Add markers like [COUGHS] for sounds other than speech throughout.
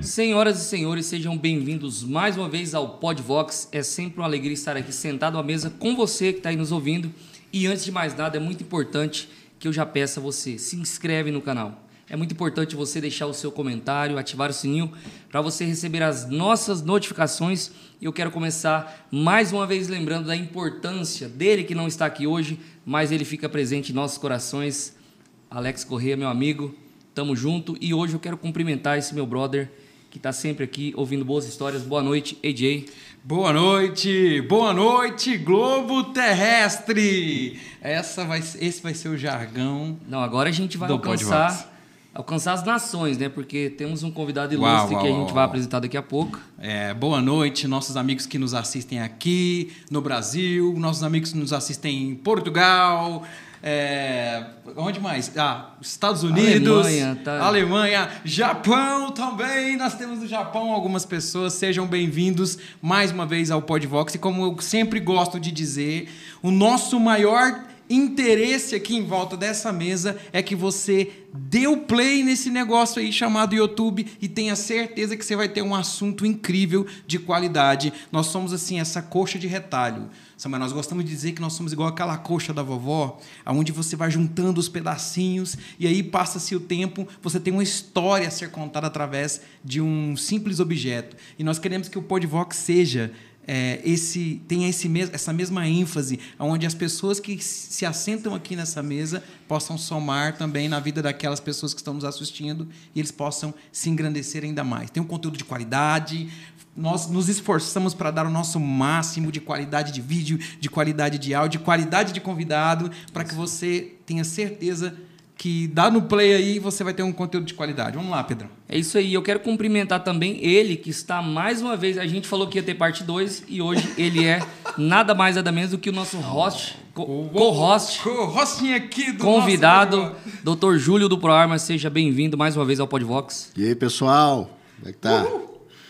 Senhoras e senhores, sejam bem-vindos mais uma vez ao Podvox. É sempre uma alegria estar aqui sentado à mesa com você que está aí nos ouvindo. E antes de mais nada, é muito importante que eu já peça a você, se inscreve no canal. É muito importante você deixar o seu comentário, ativar o sininho para você receber as nossas notificações. E eu quero começar mais uma vez lembrando da importância dele que não está aqui hoje, mas ele fica presente em nossos corações. Alex Corrêa, meu amigo, tamo junto. E hoje eu quero cumprimentar esse meu brother que está sempre aqui ouvindo boas histórias. Boa noite, AJ. Boa noite, boa noite, Globo Terrestre. Essa vai, esse vai ser o jargão. Não, agora a gente vai alcançar, alcançar as nações, né? Porque temos um convidado ilustre Uau, uau, que a uau, gente vai uau. apresentar daqui a pouco. É, boa noite, nossos amigos que nos assistem aqui no Brasil, nossos amigos que nos assistem em Portugal. É, onde mais? Ah, Estados Unidos, Alemanha, tá. Alemanha, Japão também. Nós temos no Japão algumas pessoas. Sejam bem-vindos mais uma vez ao Podvox. E como eu sempre gosto de dizer, o nosso maior interesse aqui em volta dessa mesa é que você dê o play nesse negócio aí chamado YouTube e tenha certeza que você vai ter um assunto incrível de qualidade. Nós somos assim essa coxa de retalho. Samuel, nós gostamos de dizer que nós somos igual aquela coxa da vovó, aonde você vai juntando os pedacinhos e aí passa-se o tempo, você tem uma história a ser contada através de um simples objeto. E nós queremos que o Podvox seja é, esse tenha esse mes essa mesma ênfase, onde as pessoas que se assentam aqui nessa mesa possam somar também na vida daquelas pessoas que estão nos assistindo e eles possam se engrandecer ainda mais. Tem um conteúdo de qualidade, nós nos esforçamos para dar o nosso máximo de qualidade de vídeo, de qualidade de áudio, de qualidade de convidado, para que você tenha certeza que dá no play aí você vai ter um conteúdo de qualidade. Vamos lá, Pedrão. É isso aí. Eu quero cumprimentar também ele, que está mais uma vez. A gente falou que ia ter parte 2 e hoje ele é nada mais nada menos do que o nosso host, co- co-host, Co-hosting aqui do convidado, nosso Dr. Júlio do ProArma. Seja bem-vindo mais uma vez ao Podvox. E aí, pessoal? Como é que tá?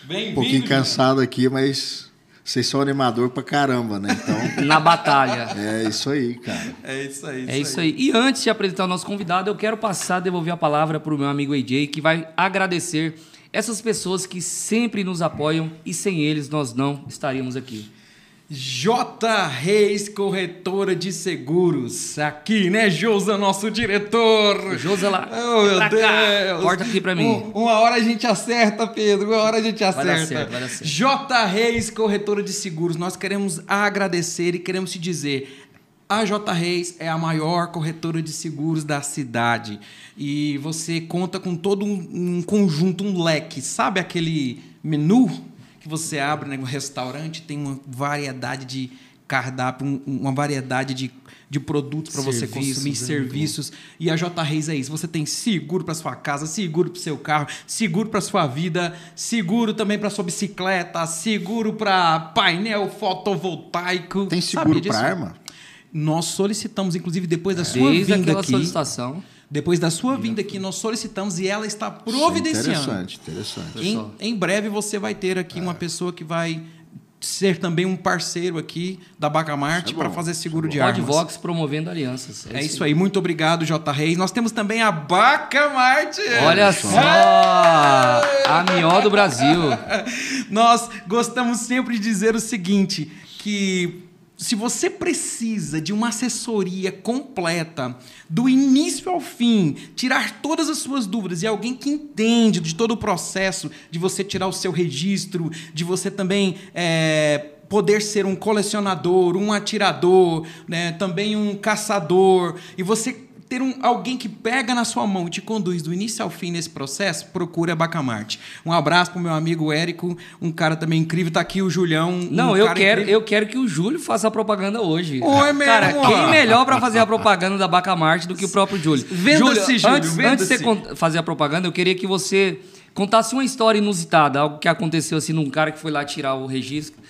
Bem-vindo. Um pouquinho cansado aqui, mas vocês são animador pra caramba, né? Então, [LAUGHS] Na batalha. é isso aí, cara. É isso aí. É isso aí. E antes de apresentar o nosso convidado, eu quero passar, devolver a palavra para o meu amigo AJ, que vai agradecer essas pessoas que sempre nos apoiam e sem eles nós não estaríamos aqui. J Reis, corretora de seguros. Aqui, né, Josa, nosso diretor? Josa lá. Oh, meu pra cá. Deus. Corta aqui pra mim. Um- uma hora a gente acerta, Pedro. Uma hora a gente dar acerta. certo, vai dar certo. J Reis, corretora de seguros. Nós queremos agradecer e queremos te dizer. A J Reis é a maior corretora de seguros da cidade. E você conta com todo um, um conjunto, um leque. Sabe aquele menu que você abre né, no restaurante? Tem uma variedade de cardápio, um- uma variedade de, de produtos para você consumir, né? serviços. E a J Reis é isso. Você tem seguro para sua casa, seguro para seu carro, seguro para sua vida, seguro também para sua bicicleta, seguro para painel fotovoltaico. Tem seguro pra arma? Nós solicitamos, inclusive, depois da sua Desde vinda aquela aqui. solicitação. Depois da sua vinda aqui, nós solicitamos e ela está Isso é providenciando. Interessante, interessante. Em, em breve você vai ter aqui uma pessoa que vai ser também um parceiro aqui da Bacamarte é para fazer é seguro bom. de armas. Podvox promovendo alianças. É isso aí, muito obrigado, J. Reis. Nós temos também a Bacamarte. Olha só! A melhor do Brasil. [LAUGHS] Nós gostamos sempre de dizer o seguinte, que se você precisa de uma assessoria completa, do início ao fim, tirar todas as suas dúvidas e alguém que entende de todo o processo de você tirar o seu registro, de você também é, poder ser um colecionador, um atirador, né, também um caçador, e você ter um, alguém que pega na sua mão e te conduz do início ao fim nesse processo, procura a Bacamarte. Um abraço pro meu amigo Érico, um cara também incrível. Tá aqui o Julião. um Não, eu quero, incrível. eu quero que o Júlio faça a propaganda hoje. Oi, meu Cara, irmão. quem melhor pra fazer a propaganda da Bacamarte do que o próprio Júlio? Venda-se, Júlio, antes, venda-se. antes de você fazer a propaganda, eu queria que você contasse uma história inusitada, algo que aconteceu assim num cara que foi lá tirar o registro.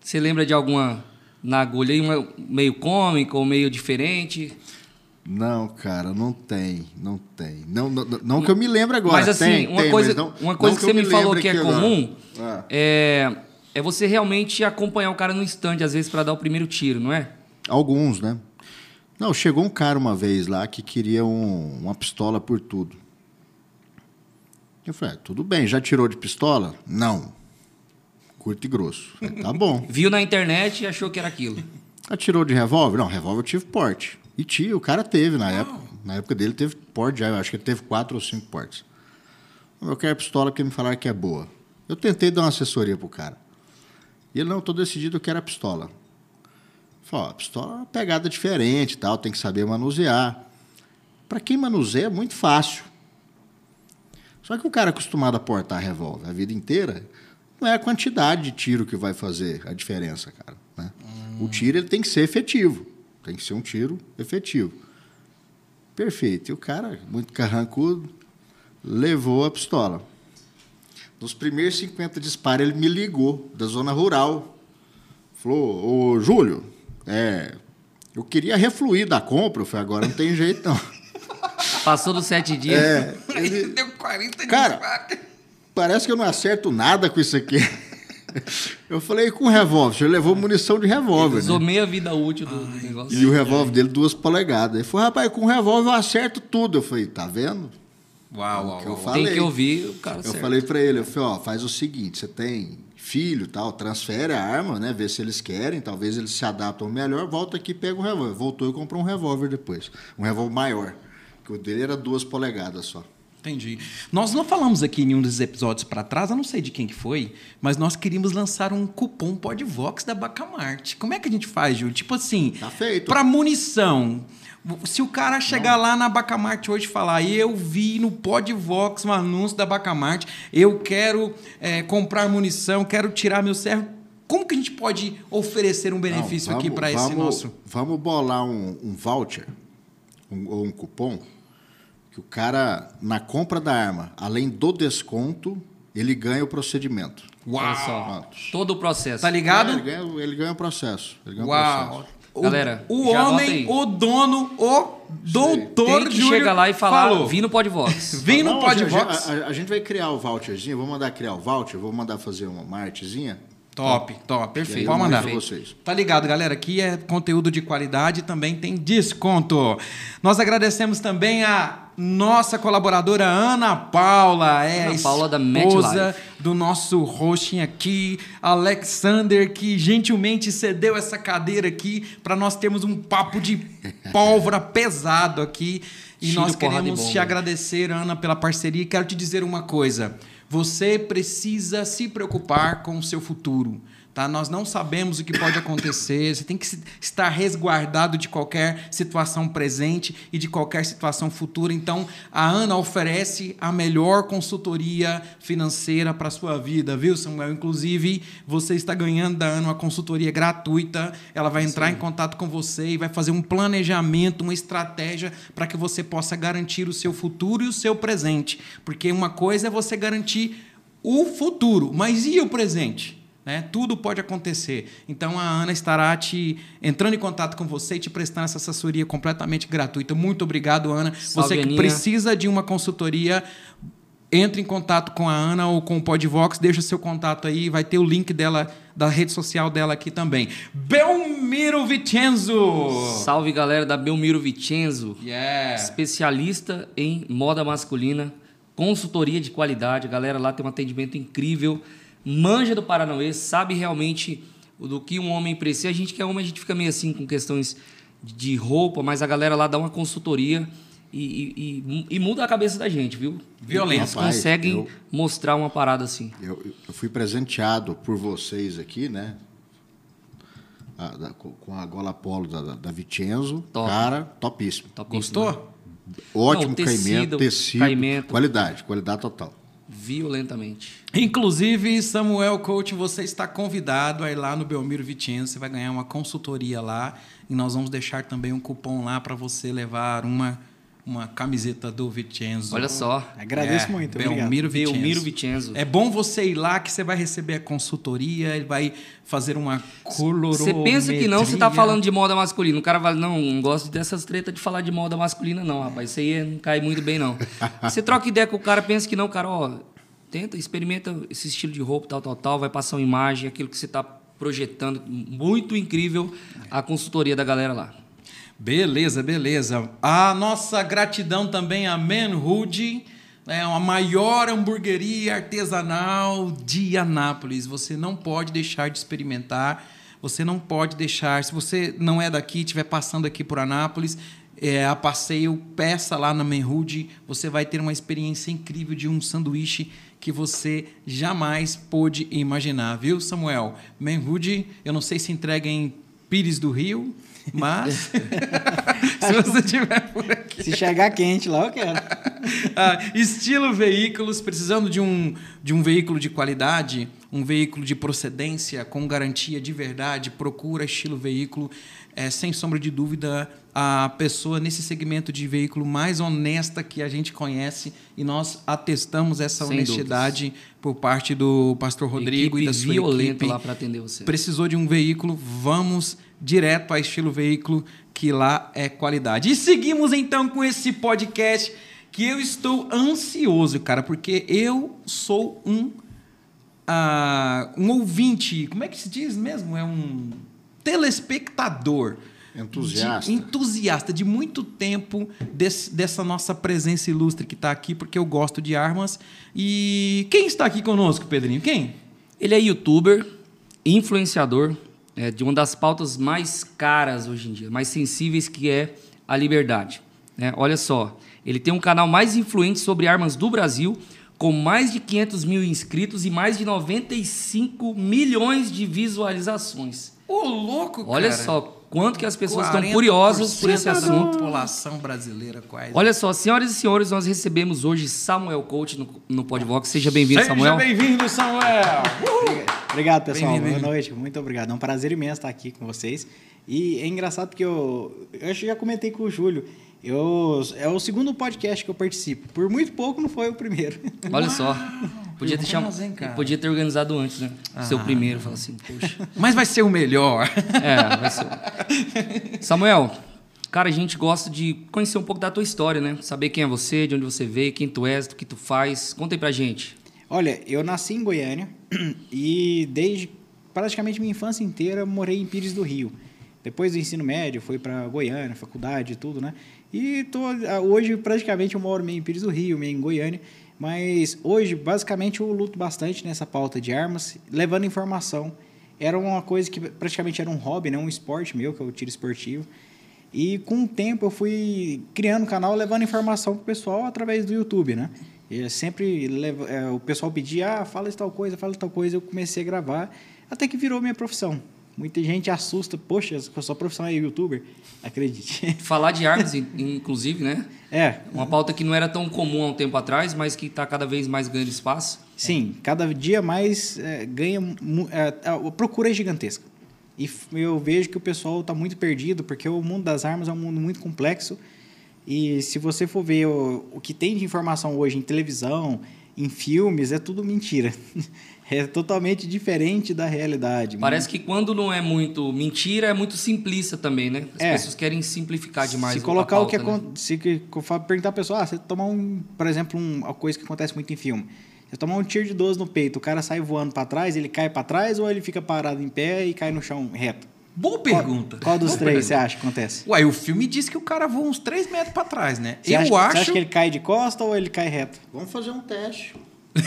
Você lembra de alguma na agulha meio cômica ou meio diferente? Não, cara, não tem, não tem. Não, não, não que eu me lembre agora. mas assim, tem, uma tem, coisa, mas não- uma coisa que, eu você me falou lembre que é agora. comum Ah. é, é você realmente acompanhar o cara no stand, às vezes, para dar o primeiro tiro, não é? Alguns, né? Não, chegou um cara uma vez lá que queria um- uma pistola por tudo. Eu falei, ah, tudo bem, já tirou de pistola? Não. Curto e grosso. Falei, tá bom. [LAUGHS] Viu na internet e achou que era aquilo. Atirou de revólver? Não, revólver eu tive porte. E tinha, o cara teve na época. Na época dele teve porte já, eu acho que ele teve quatro ou cinco portes. Eu quero pistola que me falaram que é boa. Eu tentei dar uma assessoria pro cara. E ele, não, estou decidido, eu quero a pistola. Falei, ó, a pistola é uma pegada diferente e tal, tem que saber manusear. Para quem manuseia é muito fácil. Só que o cara acostumado a portar revólver a vida inteira, não é a quantidade de tiro que vai fazer a diferença, cara. Né? O tiro ele tem que ser efetivo. Tem que ser um tiro efetivo. Perfeito. E o cara, muito carrancudo, levou a pistola. Nos primeiros 50 disparos, ele me ligou da zona rural. Falou, ô Júlio, é, eu queria refluir da compra. Eu falei, agora não tem jeito não. [LAUGHS] Passou dos sete dias. É, ele, Deu 40 Cara, disparos. parece que eu não acerto nada com isso aqui. [LAUGHS] Eu falei, com revólver. Ele levou munição de revólver. Usou Né? meia vida útil do, do negócio. E o revólver dele, duas polegadas. Ele falou, rapaz, com revólver eu acerto tudo. Eu falei, tá vendo? Uau, uau, Que eu uau. falei. Tem que ouvir o cara Eu certo. falei pra ele, eu falei, ó, faz o seguinte, você tem filho tal, transfere a arma, né? Vê se eles querem, talvez eles se adaptam melhor, volta aqui e pega o revólver. Voltou e comprou um revólver depois. Um revólver maior. Que o dele era duas polegadas só. Entendi. Nós não falamos aqui em um dos episódios para trás, eu não sei de quem que foi, mas nós queríamos lançar um cupom Podvox da Bacamarte. Como é que a gente faz, Júlio? Tipo assim, Tá feito. para munição. Se o cara chegar lá na Bacamarte hoje e falar, eu vi no Podvox um anúncio da Bacamarte, eu quero é, comprar munição, quero tirar meu servo, como que a gente pode oferecer um benefício Não, aqui vamos- para esse nosso? Vamos bolar um, um voucher um- ou um cupom que o cara, na compra da arma, além do desconto, ele ganha o procedimento. Olha só. Pronto. Todo o processo. Tá ligado? Ele ganha, ele ganha o processo. Ele ganha o Uau! processo. O, Galera, o homem, o dono, o doutor Tem que Júlio chegar lá e falar, falou. vim no Podvox. [LAUGHS] Vem no Não, a gente- Podvox. A, a- a gente vai criar o voucherzinho, vou mandar criar o voucher, vou mandar fazer uma, uma artezinha. Top, top. Perfeito. Pode mandar. vocês. Tá ligado, galera? Aqui é conteúdo de qualidade e também tem desconto. Nós agradecemos também a nossa colaboradora Ana Paula, é Ana a Paula da esposa do nosso hosting aqui, Alexander, que gentilmente cedeu essa cadeira aqui para nós termos um papo de pólvora [LAUGHS] pesado aqui. E nós queremos te agradecer, Ana, pela parceria. E quero te dizer uma coisa: você precisa se preocupar com o seu futuro. Tá? Nós não sabemos o que pode acontecer. Você tem que estar resguardado de qualquer situação presente e de qualquer situação futura. Então, a Ana oferece a melhor consultoria financeira para a sua vida, viu, Samuel? Inclusive, você está ganhando da Ana uma consultoria gratuita. Ela vai entrar em contato com você e vai fazer um planejamento, uma estratégia para que você possa garantir o seu futuro e o seu presente. Porque uma coisa é você garantir o futuro, mas e o presente? Né? Tudo pode acontecer. Então a Ana estará te entrando em contato com você e te prestando essa assessoria completamente gratuita. Muito obrigado, Ana. Salve, você que Aninha. precisa de uma consultoria, entre em contato com a Ana ou com o Podvox, deixa o seu contato aí, vai ter o link dela da rede social dela aqui também. Belmiro Vicenzo. Salve, galera da Belmiro Vicenzo. Yeah. Especialista em moda masculina, consultoria de qualidade. A galera lá tem um atendimento incrível. Manja do Paranauê, sabe realmente do que um homem precisa. A gente que é homem, a gente fica meio assim com questões de roupa, mas a galera lá dá uma consultoria e, e- e- e muda a cabeça da gente, viu? Violento. Eles Rapaz, conseguem eu- mostrar uma parada assim. Eu, eu fui presenteado por vocês aqui, né? A- da- com a gola polo da, da, Vicenzo. Top. Cara, topíssimo. Topíssimo? Gostou? Ótimo Não, tecido, caimento, tecido, caimento. qualidade, qualidade total. Violentamente. Inclusive, Samuel Coach, você está convidado a ir lá no Belmiro Vicenzo. Você vai ganhar uma consultoria lá. E nós vamos deixar também um cupom lá para você levar uma, uma camiseta do Vicenzo. Olha só. Agradeço É, muito. Belmiro Vicenzo. Belmiro Vicenzo. É bom você ir lá que você vai receber a consultoria, ele vai fazer uma colorometria. Você pensa que não, você tá falando de moda masculina. O cara vai, não, não gosto dessas tretas de falar de moda masculina, não, rapaz. Isso aí não cai muito bem, não. [LAUGHS] Você troca ideia com o cara, pensa que não, cara, ó, tenta, experimenta esse estilo de roupa, tal, tal, tal, vai passar uma imagem, aquilo que você tá projetando. Muito incrível a consultoria da galera lá. Beleza, beleza. A nossa gratidão também a Manhood, É a maior hamburgueria artesanal de Anápolis. Você não pode deixar de experimentar. Você não pode deixar. Se você não é daqui, estiver passando aqui por Anápolis, é, a passeio, peça lá na Menrude. Você vai ter uma experiência incrível de um sanduíche que você jamais pôde imaginar, viu, Samuel? Menrude, eu não sei se entrega em Pires do Rio, mas [LAUGHS] se você tiver por aqui. Se chegar quente lá, eu quero. [LAUGHS] Ah, estilo veículos, precisando de um, de um veículo de qualidade, um veículo de procedência, com garantia de verdade, procura estilo veículo. É, sem sombra de dúvida, a pessoa nesse segmento de veículo mais honesta que a gente conhece e nós atestamos essa Sem honestidade por parte do pastor Rodrigo Equipe e da sua violenta equipe. lá para atender você. Precisou de um veículo, vamos direto a estilo veículo, que lá é qualidade. E seguimos então com esse podcast que eu estou ansioso, cara, porque eu sou um ah, um ouvinte, como é que se diz mesmo? É um telespectador. Entusiasta. De, entusiasta de muito tempo desse- dessa nossa presença ilustre que está aqui, porque eu gosto de armas. E quem está aqui conosco, Pedrinho? Quem? Ele é youtuber, influenciador é, de uma das pautas mais caras hoje em dia, mais sensíveis, que é a liberdade. né? Olha só, ele tem um canal mais influente sobre armas do Brasil, com mais de 500 mil inscritos e mais de 95 milhões de visualizações. Ô, louco, cara. Olha só quanto que as pessoas estão 40% curiosas por esse da assunto. população brasileira quase. Olha só, senhoras e senhores, nós recebemos hoje Samuel Coach no, no Podvox. Seja bem-vindo, Seja Samuel. bem-vindo, Samuel. Obrigado, pessoal. Bem-vindo, Boa noite. Muito obrigado. É um prazer imenso estar aqui com vocês. E é engraçado porque eu, eu acho que já comentei com o Júlio. Eu, é o segundo podcast que eu participo. Por muito pouco não foi o primeiro. Olha só. [LAUGHS] Podia ter, Irmãos, cham... hein, cara? Podia ter organizado antes, né? Seu Ah. primeiro, fala assim, poxa. [LAUGHS] Mas vai ser o melhor. É, vai ser. [LAUGHS] Samuel, cara, a gente gosta de conhecer um pouco da tua história, né? Saber quem é você, de onde você veio, quem tu és, o que tu faz. Conta aí pra gente. Olha, eu nasci em Goiânia [CLEARS THROAT] e desde praticamente minha infância inteira morei em Pires do Rio. Depois do ensino médio, fui para Goiânia, faculdade e tudo, né? E tô, hoje praticamente eu moro meio em Pires do Rio, meio em Goiânia. Mas hoje, basicamente, eu luto bastante nessa pauta de armas, levando informação. Era uma coisa que praticamente era um hobby, né? um esporte meu, que é o tiro esportivo. E com o tempo eu fui criando um canal, levando informação pro pessoal através do YouTube, né? E eu sempre levo, é, o pessoal pedia, ah, fala tal coisa, fala tal coisa, eu comecei a gravar, até que virou minha profissão. Muita gente assusta, poxa, a sua profissão é youtuber? Acredite. [LAUGHS] Falar de armas, in- inclusive, né? É, Uma pauta que não era tão comum há um tempo atrás, mas que está cada vez mais ganhando espaço. sim, cada dia mais é, ganha, é, a procura é gigantesca. E eu vejo que o pessoal está muito perdido, porque o mundo das armas é um mundo muito complexo. E se você for ver o, o que tem de informação hoje em televisão, em filmes, é tudo mentira. [LAUGHS] É totalmente diferente da realidade. Parece que quando não é muito mentira, é muito simplista também, né? As É. pessoas querem simplificar demais se colocar o que pauta, né? se perguntar a pessoa, ah, você tomar um, por exemplo, um- uma coisa que acontece muito em filme. Você tomar um tiro de 12 no peito, o cara sai voando para trás, ele cai para trás ou ele fica parado em pé e cai no chão reto? Boa pergunta. Qual, qual dos Boa três pergunta. você acha que acontece? Uai, o filme diz que o cara voa uns 3 metros pra trás, né? Você eu acha, acho. Você acha que ele cai de costa ou ele cai reto? Vamos fazer um teste. [LAUGHS]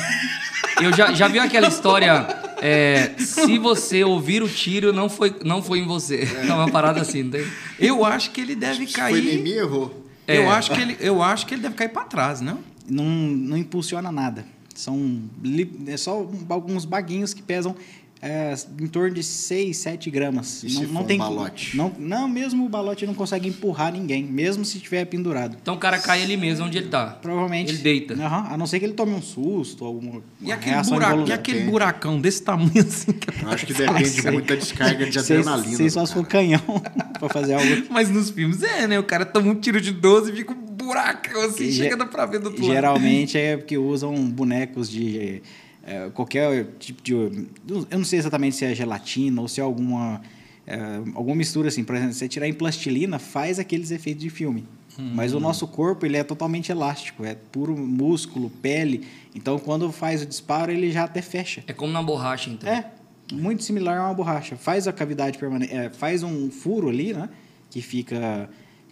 Eu já, já vi aquela história, é, se você ouvir o tiro, não foi, não foi em você. É uma parada assim, não tem? Eu acho que ele deve Se foi em cair. mim, errou. Eu, É. acho que ele, eu acho que ele deve cair pra trás, não? Não, não impulsiona nada. São li- é só alguns baguinhos que pesam é, em torno de 6, 7 gramas. E se for um balote? Não, não, mesmo o balote não consegue empurrar ninguém, mesmo se estiver pendurado. Então o cara cai ali mesmo, onde ele tá. Provavelmente. Ele deita. Aham, a não ser que ele tome um susto, alguma E aquele, reação buraco, e aquele Tem. buracão desse tamanho assim. que- Eu acho que depende muito da descarga de adrenalina. sei só se for canhão [LAUGHS] pra fazer [LAUGHS] algo. Mas nos filmes é, né? O cara toma um tiro de 12 e fica um buracão assim, E chega ge- dá pra ver do outro lado. Geralmente é porque usam bonecos de é, qualquer tipo de. Eu não sei exatamente se é gelatina ou se é alguma. é, alguma mistura assim. Por exemplo, se você tirar em plastilina, faz aqueles efeitos de filme. Mas o nosso corpo ele é totalmente elástico, é puro músculo, pele. Então quando faz o disparo, ele já até fecha. É como na borracha, então. É, muito similar a uma borracha. Faz a cavidade permanente, faz um furo ali, né? Que fica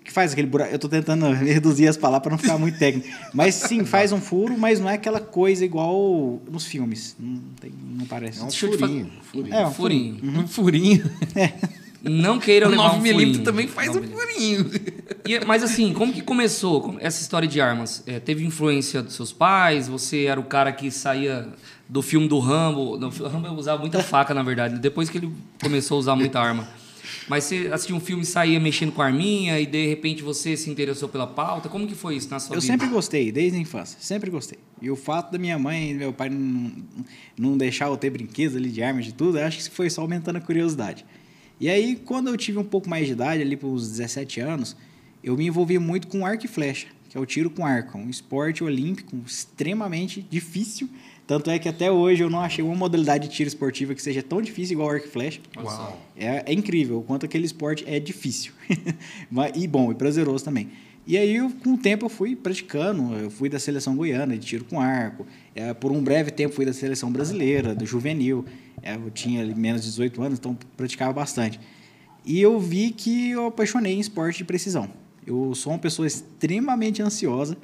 que faz aquele buraco. Eu tô tentando [LAUGHS] reduzir as palavras para não ficar muito técnico. Mas sim, faz um furo, mas não é aquela coisa igual nos filmes. Não, tem, não parece. É um furinho. furinho. É, um furinho. Um furinho. Não queira O levar um 9mm furinho. também faz um 9mm. furinho. E, mas assim, como que começou essa história de armas? É, teve influência dos seus pais? Você era o cara que saía do filme do Rambo? No, o Rambo usava muita faca, na verdade. Depois que ele começou a usar muita [LAUGHS] arma. Mas você assistia um filme e saía mexendo com arminha e de repente você se interessou pela pauta? Como que foi isso na sua Eu vida? sempre gostei, desde a infância, sempre gostei. E o fato da minha mãe e meu pai não, não deixar eu ter brinquedos ali de armas de tudo, eu acho que foi só aumentando a curiosidade. E aí, quando eu tive um pouco mais de idade, ali para os 17 anos, eu me envolvi muito com arco e flecha, que é o tiro com arco, um esporte olímpico extremamente difícil. Tanto é que até hoje eu não achei uma modalidade de tiro esportiva que seja tão difícil igual arco e flecha. É, é incrível o quanto aquele esporte é difícil. [LAUGHS] Mas- e bom, e prazeroso também. E aí, eu, com o tempo, eu fui praticando. Eu fui da seleção goiana de tiro com arco. É, por um breve tempo, fui da seleção brasileira, do juvenil. É, eu tinha menos de 18 anos, então praticava bastante. E eu vi que eu apaixonei em esporte de precisão. Eu sou uma pessoa extremamente ansiosa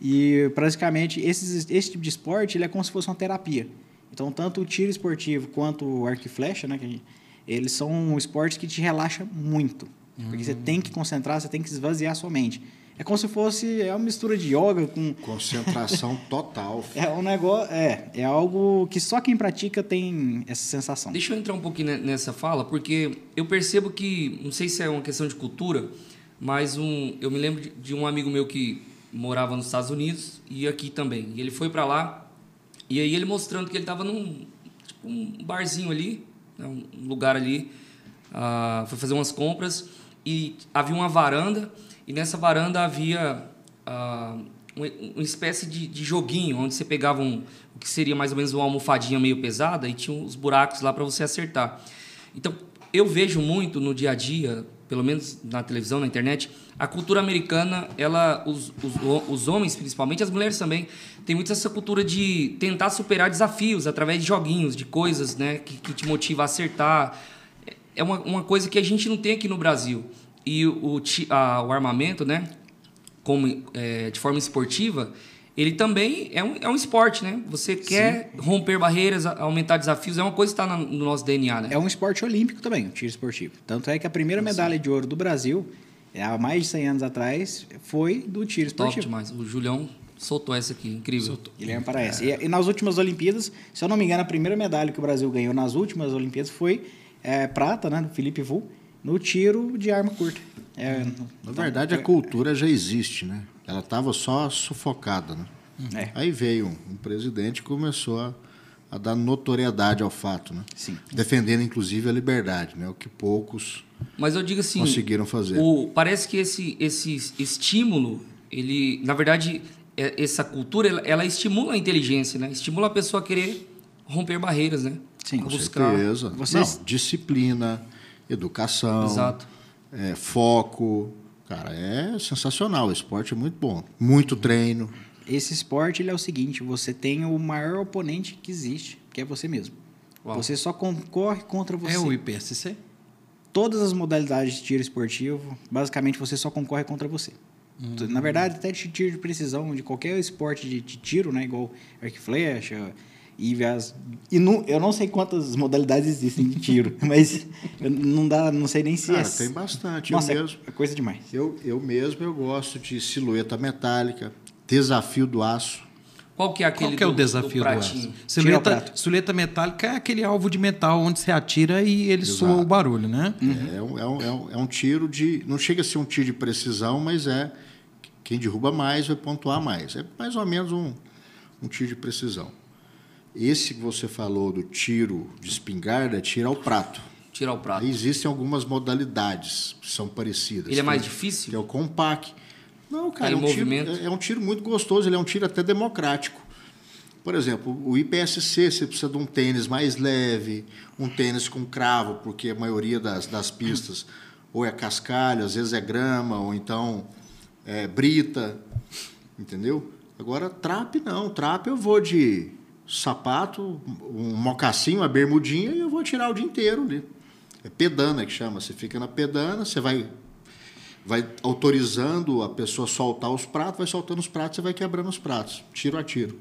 e praticamente esses, esse tipo de esporte ele é como se fosse uma terapia. Então, tanto o tiro esportivo quanto o arco e flecha, né, que a gente- eles são esportes que te relaxam muito. Porque você tem que concentrar, você tem que esvaziar sua mente. É como se fosse é uma mistura de yoga com [LAUGHS] Concentração total. é um negócio, é, é algo que só quem pratica tem essa sensação. Deixa eu entrar um pouquinho ne- nessa fala, porque eu percebo que, não sei se é uma questão de cultura, mas um, eu me lembro de, de um amigo meu que morava nos Estados Unidos e aqui também. E ele foi para lá e aí ele mostrando que ele estava num tipo um barzinho ali, né, um lugar ali, ah, foi fazer umas compras e havia uma varanda e nessa varanda havia ah, uma, espécie de, de joguinho onde você pegava um, o que seria mais ou menos uma almofadinha meio pesada e tinha os buracos lá para você acertar. Então eu vejo muito no dia a dia, pelo menos na televisão, na internet, a cultura americana, ela, os, os, os homens principalmente, as mulheres também, tem muito essa cultura de tentar superar desafios através de joguinhos, de coisas né, que, que te motiva a acertar. É uma, uma coisa que a gente não tem aqui no Brasil. E o, a- o armamento, né, como, é, de forma esportiva, ele também é um, é um esporte, né? Você quer romper barreiras, aumentar desafios, é uma coisa que está no nosso DNA, né? É um esporte olímpico também, o tiro esportivo. Tanto é que a primeira medalha de ouro do Brasil, é, há mais de 100 anos atrás, foi do tiro Top esportivo. demais. O Julião soltou essa aqui, incrível. Guilherme Paraense. E, e nas últimas Olimpíadas, se eu não me engano, a primeira medalha que o Brasil ganhou nas últimas Olimpíadas foi é, prata, né, do Felipe Vu, no tiro de arma curta. É, Na verdade, a cultura já existe, né? Ela estava só sufocada, né? É. Aí veio um presidente e começou a, a dar notoriedade ao fato, né? Sim. Defendendo, inclusive, a liberdade, né? O que poucos Mas eu digo assim, conseguiram fazer. o, parece que esse, esse estímulo, ele, na verdade, é- essa cultura, ela, ela estimula a inteligência, né? Estimula a pessoa a querer romper barreiras, né? Sim, A com buscar. certeza. Vocês- Não, disciplina, educação, Exato. é, foco. Cara, é sensacional. O esporte é muito bom. Muito treino. Esse esporte ele é o seguinte: você tem o maior oponente que existe, que é você mesmo. Uau. Você só concorre contra você. É o IPSC? Todas as modalidades de tiro esportivo, basicamente você só concorre contra você. Na verdade, até de tiro de precisão, de qualquer esporte de, de tiro, né? Igual arco e flecha, e as... E não, eu não sei quantas modalidades existem de tiro, [LAUGHS] mas não dá, não sei nem se Cara, é... tem bastante. Nossa, eu é- mesmo. é coisa demais. Eu, eu mesmo eu gosto de silhueta metálica, desafio do aço. Qual que é aquele Qual que é o do- desafio do, pratinho? aço? Silhueta, silhueta metálica é aquele alvo de metal onde você atira e ele Exato. soa o barulho, né? É, um, é, um, é, um, é um tiro de. Não chega a ser um tiro de precisão, mas é. Quem derruba mais vai pontuar mais. É mais ou menos um, um tiro de precisão. Esse que você falou do tiro de espingarda é tiro ao prato. Tirar o prato. Aí existem algumas modalidades que são parecidas. Ele é mais que- difícil? Que é o compact. Não, cara, é um, tiro, é, é um tiro muito gostoso, ele é um tiro até democrático. Por exemplo, o IPSC, você precisa de um tênis mais leve, um tênis com cravo, porque a maioria das, das pistas [COUGHS] ou é cascalho, às vezes é grama, ou então é brita, entendeu? Agora, trap não. Trap eu vou de sapato, um mocassinho, uma bermudinha e eu vou tirar o dia inteiro ali. É pedana que chama. Você fica na pedana, você vai vai autorizando a pessoa a soltar os pratos, vai soltando os pratos e vai quebrando os pratos, tiro a tiro.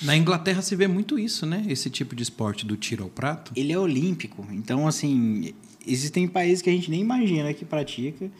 Na Inglaterra se vê muito isso, né? Esse tipo de esporte do tiro ao prato. Ele é olímpico, então assim, existem países que a gente nem imagina que pratica,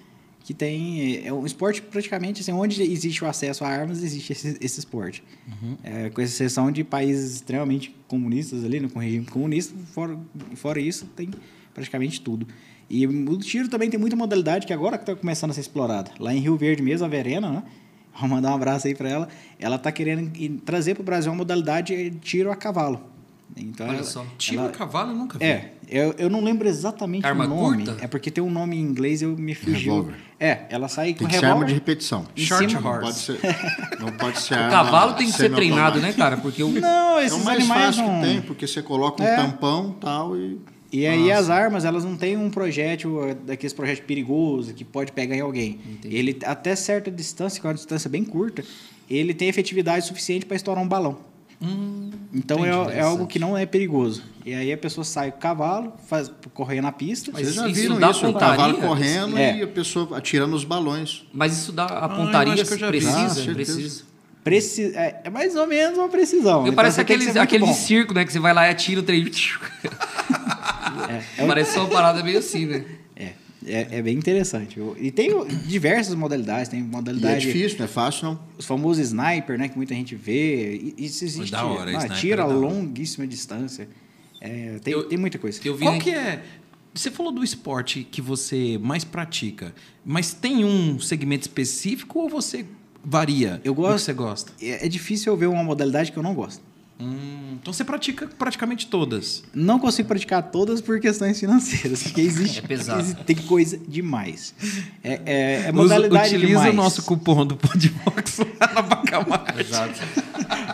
que tem é um esporte praticamente assim, onde existe o acesso a armas, existe esse, esse esporte. Uhum. É, com exceção de países extremamente comunistas ali, no com regime comunista, fora, fora isso tem praticamente tudo. E o tiro também tem muita modalidade que agora que está começando a ser explorada. Lá em Rio Verde mesmo, a Verena, né? [LAUGHS] Vou mandar um abraço aí para ela. Ela está querendo trazer para o Brasil uma modalidade de tiro a cavalo. Então, Olha ela, só. Tiro ela, cavalo eu nunca vi. É, eu, eu não lembro exatamente arma o nome. Curta? É porque tem um nome em inglês eu me fugiu. Revolver. É, ela sai tem com que ser arma de repetição. Short cima, Não pode horse. ser, não pode ser [LAUGHS] O arma cavalo tem que ser treinado, né, cara? Porque o. Não, É esses o mais animais fácil não... que tem, porque você coloca um É. tampão tal e E aí as armas, elas não têm um projétil, eh, daqueles projétil perigoso, que pode pegar em alguém. Entendi. Ele, até certa distância, que é uma distância bem curta, ele tem efetividade suficiente para estourar um balão. Então é, é algo que não é perigoso. E aí a pessoa sai com o cavalo, faz correr na pista. Mas Vocês já isso viram dá isso? O cavalo correndo É. e a pessoa atirando os balões. Mas isso dá a eu pontaria eu já vi. Ah, precisa, precisa. Preci é, é mais ou menos uma precisão. Então parece aquele, aquele circo, né? Que você vai lá e atira o trem. [LAUGHS] [LAUGHS] É, Parece uma parada meio assim, né? é, é, é bem interessante. E tem diversas modalidades. Tem E é modalidade... difícil, não é fácil não. Os famosos sniper, né? Que muita gente vê. Isso existe. Da hora, ah, sniper tira é a longuíssima distância. É, tem, Eu- tem muita coisa. Eu vi Qual que é... Você falou do esporte que você mais pratica, mas tem um segmento específico ou você varia Eu gosto- você gosta? É, é difícil eu ver uma modalidade que eu não gosto. Hum, então você pratica praticamente todas. Não consigo praticar todas por questões financeiras, porque [LAUGHS] existe, É pesado. existe- tem coisa demais. É, é, é Usa- modalidade Utiliza demais. o nosso cupom do Podbox lá [LAUGHS] na Bacamarte. Exato.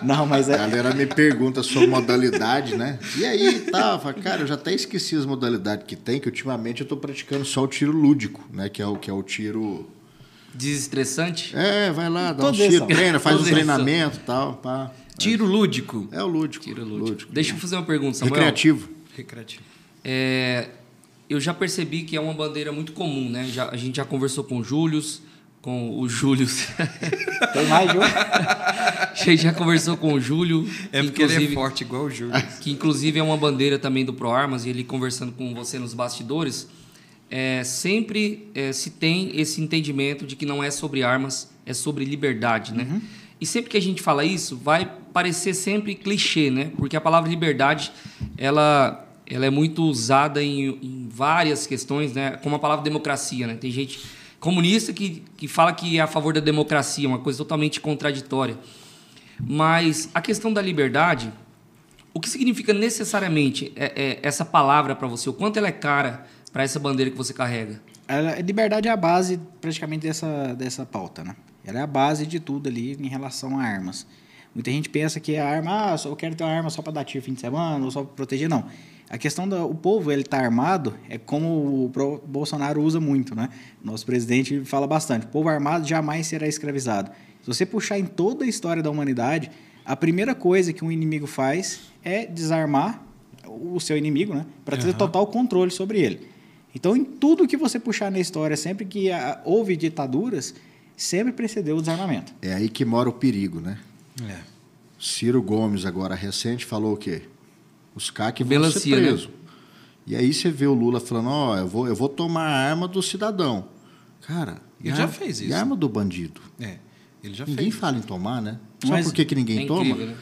Não, mas A é, galera me pergunta sobre modalidade, né? E aí, tá, eu falo, cara, eu já até esqueci as modalidades que tem, que ultimamente eu tô praticando só o tiro lúdico, né? Que é o, que é o tiro. Desestressante. É, vai lá, dá um tiro, treina, faz um treinamento e tal, pá. Tiro lúdico. É o lúdico. Tiro lúdico. Deixa eu fazer uma pergunta, Samuel. Recreativo. Recreativo. É, eu já percebi que é uma bandeira muito comum, né? Já, a gente já conversou com o Július, com o Július. [LAUGHS] tem mais um. [LAUGHS] a gente já conversou com o Júlio. É que porque ele é forte igual o Júlio. [LAUGHS] que inclusive é uma bandeira também do ProArmas, e ele conversando com você nos bastidores, é, sempre é, se tem esse entendimento de que não é sobre armas, é sobre liberdade, né? E sempre que a gente fala isso, vai parecer sempre clichê, né? Porque a palavra liberdade, ela, ela é muito usada em, em várias questões, né? Como a palavra democracia, né? Tem gente comunista que, que fala que é a favor da democracia, uma coisa totalmente contraditória. Mas a questão da liberdade, o que significa necessariamente é- é essa palavra para você? O quanto ela é cara para essa bandeira que você carrega? Ela- liberdade é a base praticamente dessa, dessa pauta, né? Ela é a base de tudo ali em relação a armas. Muita gente pensa que a arma, ah, só- eu quero ter uma arma só para dar tiro fim de semana ou só para proteger, não. A questão do o povo ele tá armado é como o Bolsonaro usa muito, né? Nosso presidente fala bastante. O povo armado jamais será escravizado. Se você puxar em toda a história da humanidade, a primeira coisa que um inimigo faz é desarmar o seu inimigo, né? Para ter Aham. total controle sobre ele. Então, em tudo que você puxar na história, sempre que ah, houve ditaduras, sempre precedeu o desarmamento. É aí que mora o perigo, né? É. Ciro Gomes, agora recente, falou o quê? Os CAC vão Melancia, ser né? presos. E aí você vê o Lula falando, ó, eu, vou, eu vou tomar a arma do cidadão. Cara, e Ele já fez E isso. a arma do bandido? É. Ele já ninguém fez. fala em tomar, né? Sabe Mas por que, que ninguém é toma? incrível, né?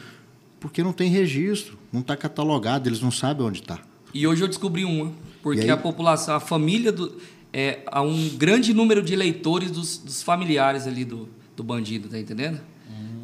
Porque não tem registro, não está catalogado, eles não sabem onde está. E hoje eu descobri uma, porque E aí? a população, a família do é há um grande número de eleitores dos, dos familiares ali do, do bandido, tá entendendo?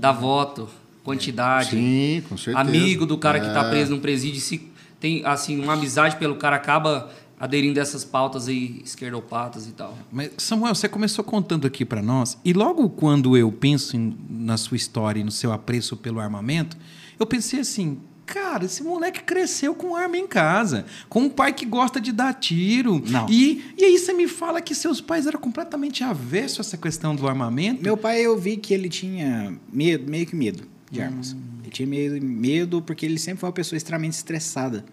Dá voto, quantidade, Sim, com certeza. amigo do cara que tá É. preso num presídio, se tem assim uma amizade pelo cara acaba aderindo a essas pautas aí esquerdopatas e tal. Mas, Samuel, você começou contando aqui para nós, e logo quando eu penso em- na sua história e no seu apreço pelo armamento, eu pensei assim. Cara, esse moleque cresceu com arma em casa, com um pai que gosta de dar tiro. Não. E, e aí você me fala que seus pais eram completamente avessos a essa questão do armamento? Meu pai, eu vi que ele tinha medo, meio que medo de armas. Ele tinha medo, medo porque ele sempre foi uma pessoa extremamente estressada.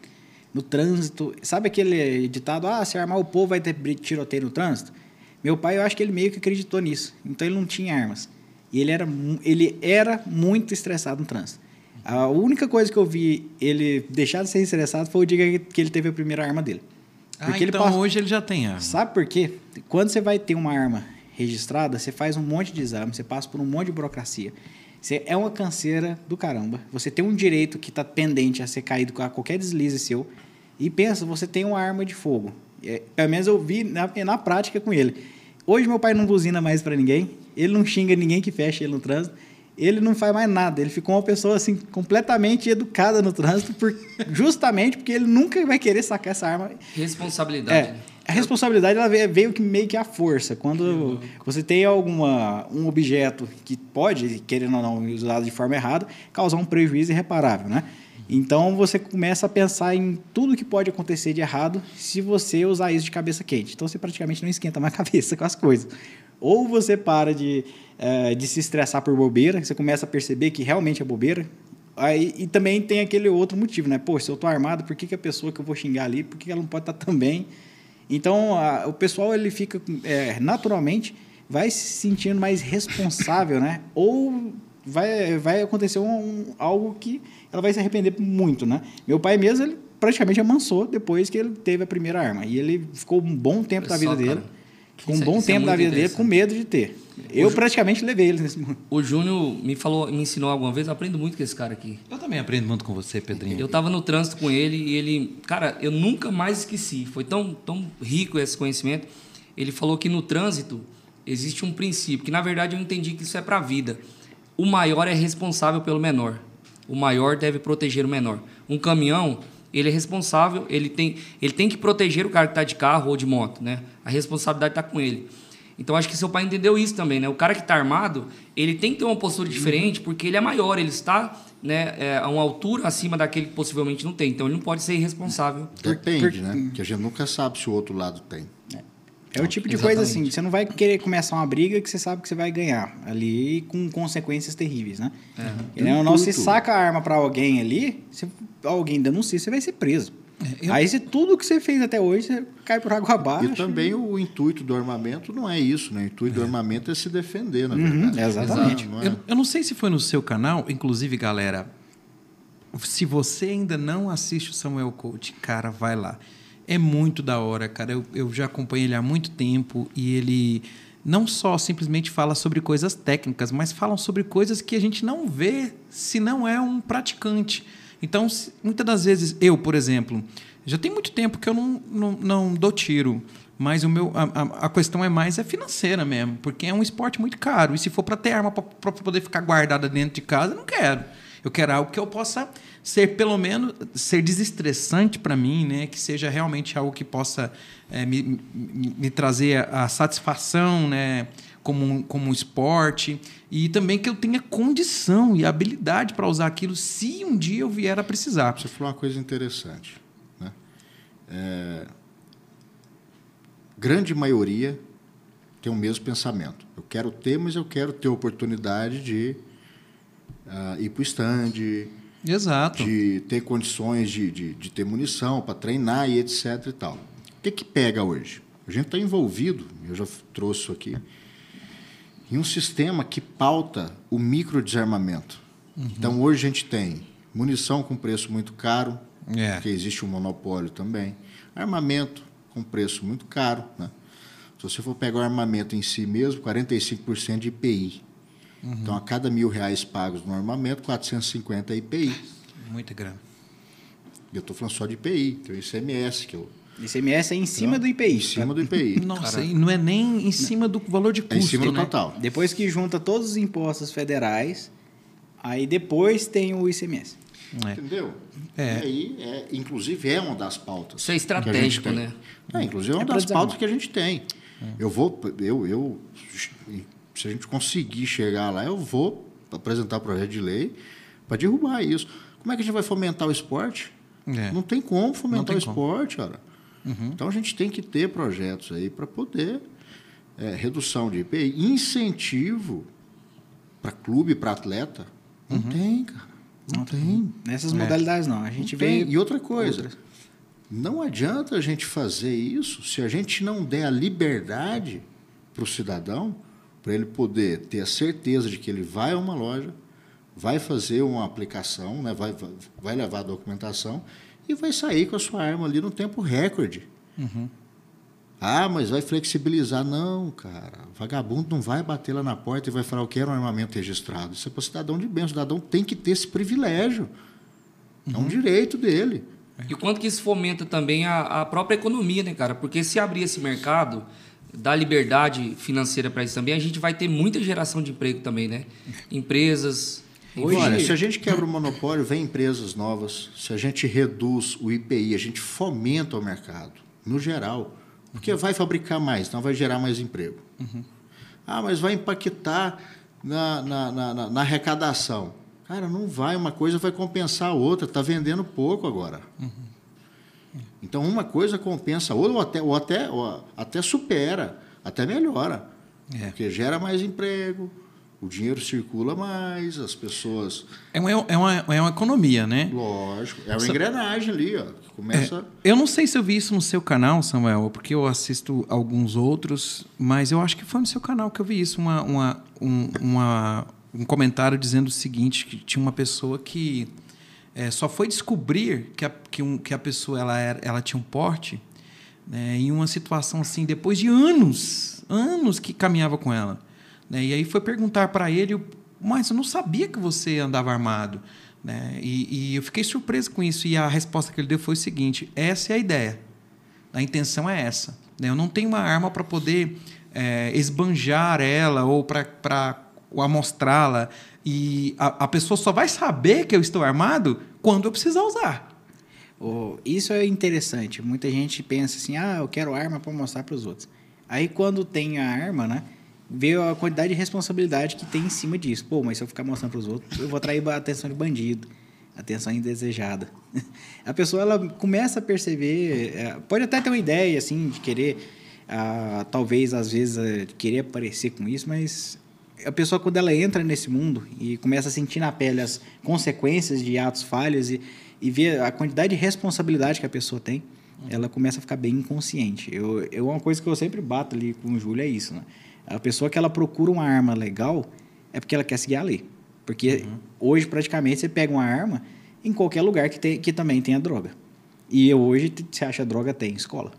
No trânsito, sabe aquele ditado, ah, se armar o povo vai ter tiroteio no trânsito? Meu pai, eu acho que ele meio que acreditou nisso. Então ele não tinha armas. E ele era, ele era muito estressado no trânsito. A única coisa que eu vi ele deixar de ser estressado foi o dia que ele teve a primeira arma dele. Ah, então passa- hoje ele já tem arma. Sabe por quê? Quando você vai ter uma arma registrada, você faz um monte de exame, você passa por um monte de burocracia. Você é uma canseira do caramba. Você tem um direito que está pendente a ser caído com qualquer deslize seu. E pensa, você tem uma arma de fogo. É, pelo menos eu vi na, na prática com ele. Hoje meu pai não buzina mais para ninguém. Ele não xinga ninguém que fecha ele no trânsito. Ele não faz mais nada. Ele ficou uma pessoa assim completamente educada no trânsito, por, [LAUGHS] justamente porque ele nunca vai querer sacar essa arma Responsabilidade. é, a responsabilidade ela veio, veio que meio que a força. Quando você tem alguma um objeto que pode, querendo ou não, usado de forma errada, causar um prejuízo irreparável, né? Então você começa a pensar em tudo que pode acontecer de errado se você usar isso de cabeça quente. Então você praticamente não esquenta mais a [LAUGHS] cabeça com as coisas. Ou você para de, eh, de se estressar por bobeira, você começa a perceber que realmente é bobeira. Aí, e também tem aquele outro motivo, né? Pô, se eu tô armado, por que, que a pessoa que eu vou xingar ali, por que que ela não pode estar também? Então, a- o pessoal, ele fica, é, naturalmente, vai se sentindo mais responsável, né? Ou vai, vai acontecer um, um- algo que ela vai se arrepender muito, né? Meu pai mesmo, ele praticamente amansou depois que ele teve a primeira arma. E ele ficou um bom tempo da vida Pessoal, dele, cara, ficou um é- bom é tempo da muito vida dele com medo de ter. Eu praticamente levei ele nesse momento. O Júnior me falou, me ensinou alguma vez, eu aprendo muito com esse cara aqui. Eu também aprendo muito com você, Pedrinho. Eu tava no trânsito com ele e ele, cara, eu nunca mais esqueci. Foi tão, tão rico esse conhecimento. Ele falou que no trânsito existe um princípio, que na verdade eu entendi que isso é para a vida. O maior é responsável pelo menor. O maior deve proteger o menor. Um caminhão, ele é responsável, ele tem, ele tem que proteger o cara que está de carro ou de moto, né? A responsabilidade está com ele. Então acho que seu pai entendeu isso também, né? O cara que está armado, ele tem que ter uma postura diferente porque ele é maior, ele está né, é, a uma altura acima daquele que possivelmente não tem. Então ele não pode ser irresponsável. Depende, né? Que a gente nunca sabe se o outro lado tem. É o tipo de Exatamente. coisa assim, você não vai querer começar uma briga que você sabe que você vai ganhar ali com consequências terríveis, né? É. Ou não, se Tudo. saca a arma pra alguém ali, se alguém denuncia, você vai ser preso. Aí se tudo que você fez até hoje, você cai por água abaixo. E também o intuito do armamento não é isso, né? O intuito do armamento é se defender, na Uhum, verdade. exatamente. Não é- Eu, eu não sei se foi no seu canal, inclusive, galera. Se você ainda não assiste o Samuel Coach, cara, vai lá. É muito da hora, cara. Eu, eu já acompanho ele há muito tempo e ele não só simplesmente fala sobre coisas técnicas, mas falam sobre coisas que a gente não vê se não é um praticante. Então, muitas das vezes, eu, por exemplo, já tem muito tempo que eu não, não, não dou tiro. Mas o meu, a, a- a questão é mais é financeira mesmo, porque é um esporte muito caro. E se for para ter arma para poder ficar guardada dentro de casa, eu não quero. Eu quero algo que eu possa ser, pelo menos, ser desestressante para mim, né? Que seja realmente algo que possa é, me, me, trazer a, a satisfação, né? Como um, como um esporte. E também que eu tenha condição e habilidade para usar aquilo se um dia eu vier a precisar. Você falou uma coisa interessante. Né? É, grande maioria tem o mesmo pensamento. Eu quero ter, mas eu quero ter oportunidade de ah, ir para o stand, Exato. de ter condições de, de, de ter munição para treinar e etc. e tal. O que, que pega hoje? A gente está envolvido, eu já trouxe isso aqui, em um sistema que pauta o microdesarmamento. Então, hoje a gente tem munição com preço muito caro, É. porque existe um monopólio também, armamento com preço muito caro. Né? Se você for pegar o armamento em si mesmo, 45% de IPI. Então, a cada mil reais pagos no armamento, 450 IPI. Muita grana. E eu estou falando só de IPI, tem o ICMS, que eu, ICMS é em cima do IPI. em cima do IPI. [LAUGHS] Nossa, e não é nem em cima do valor de custo, É em cima do né? total. Depois que junta todos os impostos federais, aí depois tem o ICMS. É. Entendeu? É. E aí, é, inclusive, é uma das pautas. Isso é estratégico, né? É, inclusive, é uma É pra das desarmar. pautas que a gente tem. Eu vou, eu, eu, se a gente conseguir chegar lá, eu vou apresentar projeto de lei para derrubar isso. Como é que a gente vai fomentar o esporte? É. Não tem como fomentar Não o tem como. esporte, cara. Então a gente tem que ter projetos aí para poder é, redução de IPI, incentivo para clube, para atleta. Não tem, cara. Não, tem. Nessas É. modalidades não. A gente Não tem. vê E outra coisa, outras. não adianta a gente fazer isso se a gente não der a liberdade para o cidadão, para ele poder ter a certeza de que ele vai a uma loja, vai fazer uma aplicação, né, vai, vai, levar a documentação e vai sair com a sua arma ali no tempo recorde. Uhum. Ah, mas vai flexibilizar. Não, cara. Vagabundo não vai bater lá na porta e vai falar, eu quero um armamento registrado. Isso é para o cidadão de bem. O cidadão tem que ter esse privilégio. É um direito dele. E quanto que isso fomenta também a, a própria economia, né, cara? Porque se abrir esse mercado, dar liberdade financeira para isso também, a gente vai ter muita geração de emprego também, né? Empresas. Hoje, Olha, se a gente quebra o monopólio, vem empresas novas. Se a gente reduz o IPI, a gente fomenta o mercado, no geral. Porque vai fabricar mais, então vai gerar mais emprego. Uhum. Ah, mas vai impactar na, na, na, na, arrecadação. Cara, não vai, uma coisa vai compensar a outra, está vendendo pouco agora. Uhum. Então, uma coisa compensa ou até, ou até, ou até supera, até melhora. É. Porque gera mais emprego, o dinheiro circula mais, as pessoas. É uma, é uma, é uma economia, né? Lógico. É uma engrenagem ali, ó. Começa. É, eu não sei se eu vi isso no seu canal, Samuel, porque eu assisto alguns outros, mas eu acho que foi no seu canal que eu vi isso. Uma, uma, um, uma, um comentário dizendo o seguinte: que tinha uma pessoa que é, só foi descobrir que a, que, um, que a pessoa ela, era, ela tinha um porte né, em uma situação assim, depois de anos, anos que caminhava com ela. Né? E aí foi perguntar para ele, mas eu não sabia que você andava armado. Né? E, e, eu fiquei surpreso com isso. E a resposta que ele deu foi o seguinte: essa é a ideia. A intenção é essa. Né? Eu não tenho uma arma para poder é, esbanjar ela ou para amostrá-la. E a, a, pessoa só vai saber que eu estou armado quando eu precisar usar. Oh, isso é interessante. Muita gente pensa assim: ah, eu quero arma para mostrar para os outros. Aí quando tem a arma, né? ver a quantidade de responsabilidade que tem em cima disso. Pô, mas se eu ficar mostrando para os outros, eu vou atrair a atenção de bandido, atenção indesejada. [LAUGHS] A pessoa ela começa a perceber, é, pode até ter uma ideia assim de querer, ah, talvez às vezes é, querer aparecer com isso, mas a pessoa quando ela entra nesse mundo e começa a sentir na pele as consequências de atos falhos e, e ver a quantidade de responsabilidade que a pessoa tem, ela começa a ficar bem inconsciente. Eu, eu uma coisa que eu sempre bato ali com o Júlio é isso, né? A pessoa que ela procura uma arma legal é porque ela quer seguir a lei. Porque uhum. hoje, praticamente, você pega uma arma em qualquer lugar que, tem, que também tenha droga. E hoje, você acha droga, tem escola.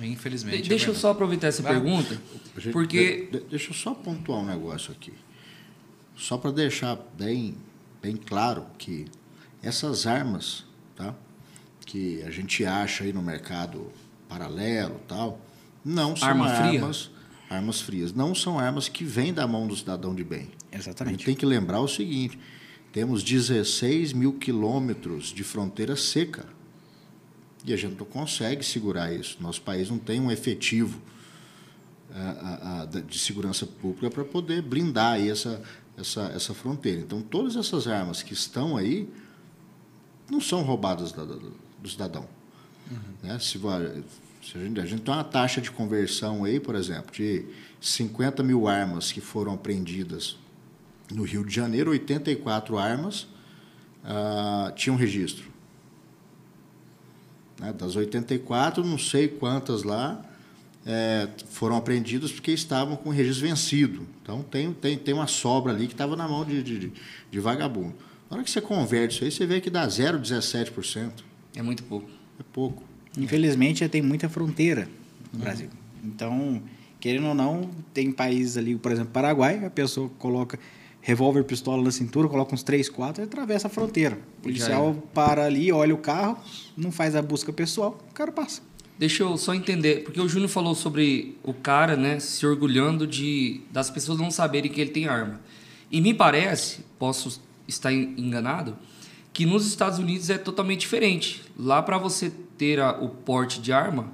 Infelizmente. De, deixa é eu só aproveitar essa Vai. pergunta, gente, porque... De, deixa eu só pontuar um negócio aqui. Só para deixar bem, bem claro que essas armas, tá? Que a gente acha aí no mercado paralelo tal, não são Arma armas... Fria? armas frias. Não são armas que vêm da mão do cidadão de bem. Exatamente. A gente tem que lembrar o seguinte: temos 16 mil quilômetros de fronteira seca. E a gente não consegue segurar isso. Nosso país não tem um efetivo uh, de segurança pública para poder blindar aí essa, essa, essa fronteira. Então, todas essas armas que estão aí não são roubadas da, da, do cidadão. Uhum. Né? Se, a gente, a gente tem uma taxa de conversão aí, por exemplo, de 50 mil armas que foram apreendidas no Rio de Janeiro, 84 armas uh, tinham registro. Né? Das 84, não sei quantas lá é, foram apreendidas porque estavam com registro vencido. Então, tem, tem, tem uma sobra ali que estava na mão de, de, de vagabundo. Na hora que você converte isso aí, você vê que dá 0,17%. É muito pouco. É pouco. Infelizmente, já tem muita fronteira no Brasil. Então, querendo ou não, tem países ali, por exemplo, Paraguai, a pessoa coloca revólver, pistola na cintura, coloca uns três, quatro e atravessa a fronteira. O policial é. para ali, olha o carro, não faz a busca pessoal, o cara passa. Deixa eu só entender, porque o Júnior falou sobre o cara, né, se orgulhando de das pessoas não saberem que ele tem arma. E me parece, posso estar enganado, que nos Estados Unidos é totalmente diferente. Lá para você ter a, o porte de arma,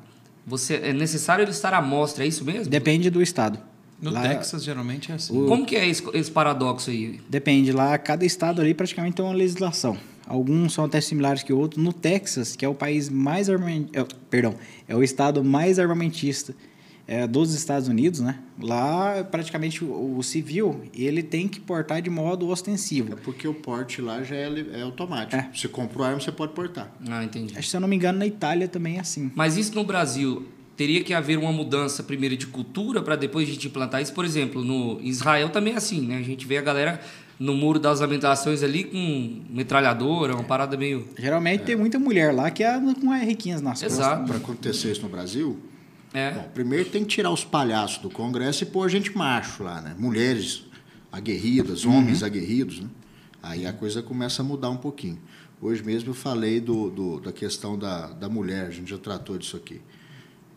você é necessário ele estar à mostra, é isso mesmo? Depende do estado. No lá, Texas geralmente é assim. O... Como que é esse, esse, paradoxo aí? Depende, lá cada estado ali praticamente tem uma legislação. Alguns são até similares que outros. No Texas, que é o país mais armamentista, é, perdão, é o estado mais armamentista é, dos Estados Unidos, né? Lá, praticamente, o, o, civil, ele tem que portar de modo ostensivo. É porque o porte lá já é, é automático. É. Você comprou arma, você pode portar. Ah, entendi. Acho que, se eu não me engano, na Itália também é assim. Mas isso no Brasil teria que haver uma mudança primeiro de cultura para depois a gente implantar isso. Por exemplo, no Israel também é assim, né? A gente vê a galera no muro das lamentações ali com metralhadora, uma parada meio. Geralmente tem muita mulher lá que anda com riquinhas nas Exato. Para acontecer isso no Brasil, É. bom, primeiro tem que tirar os palhaços do Congresso e pôr gente macho lá, né? Mulheres aguerridas, homens aguerridos, né? Aí a coisa começa a mudar um pouquinho. Hoje mesmo eu falei do, do- da questão da, da mulher, a gente já tratou disso aqui.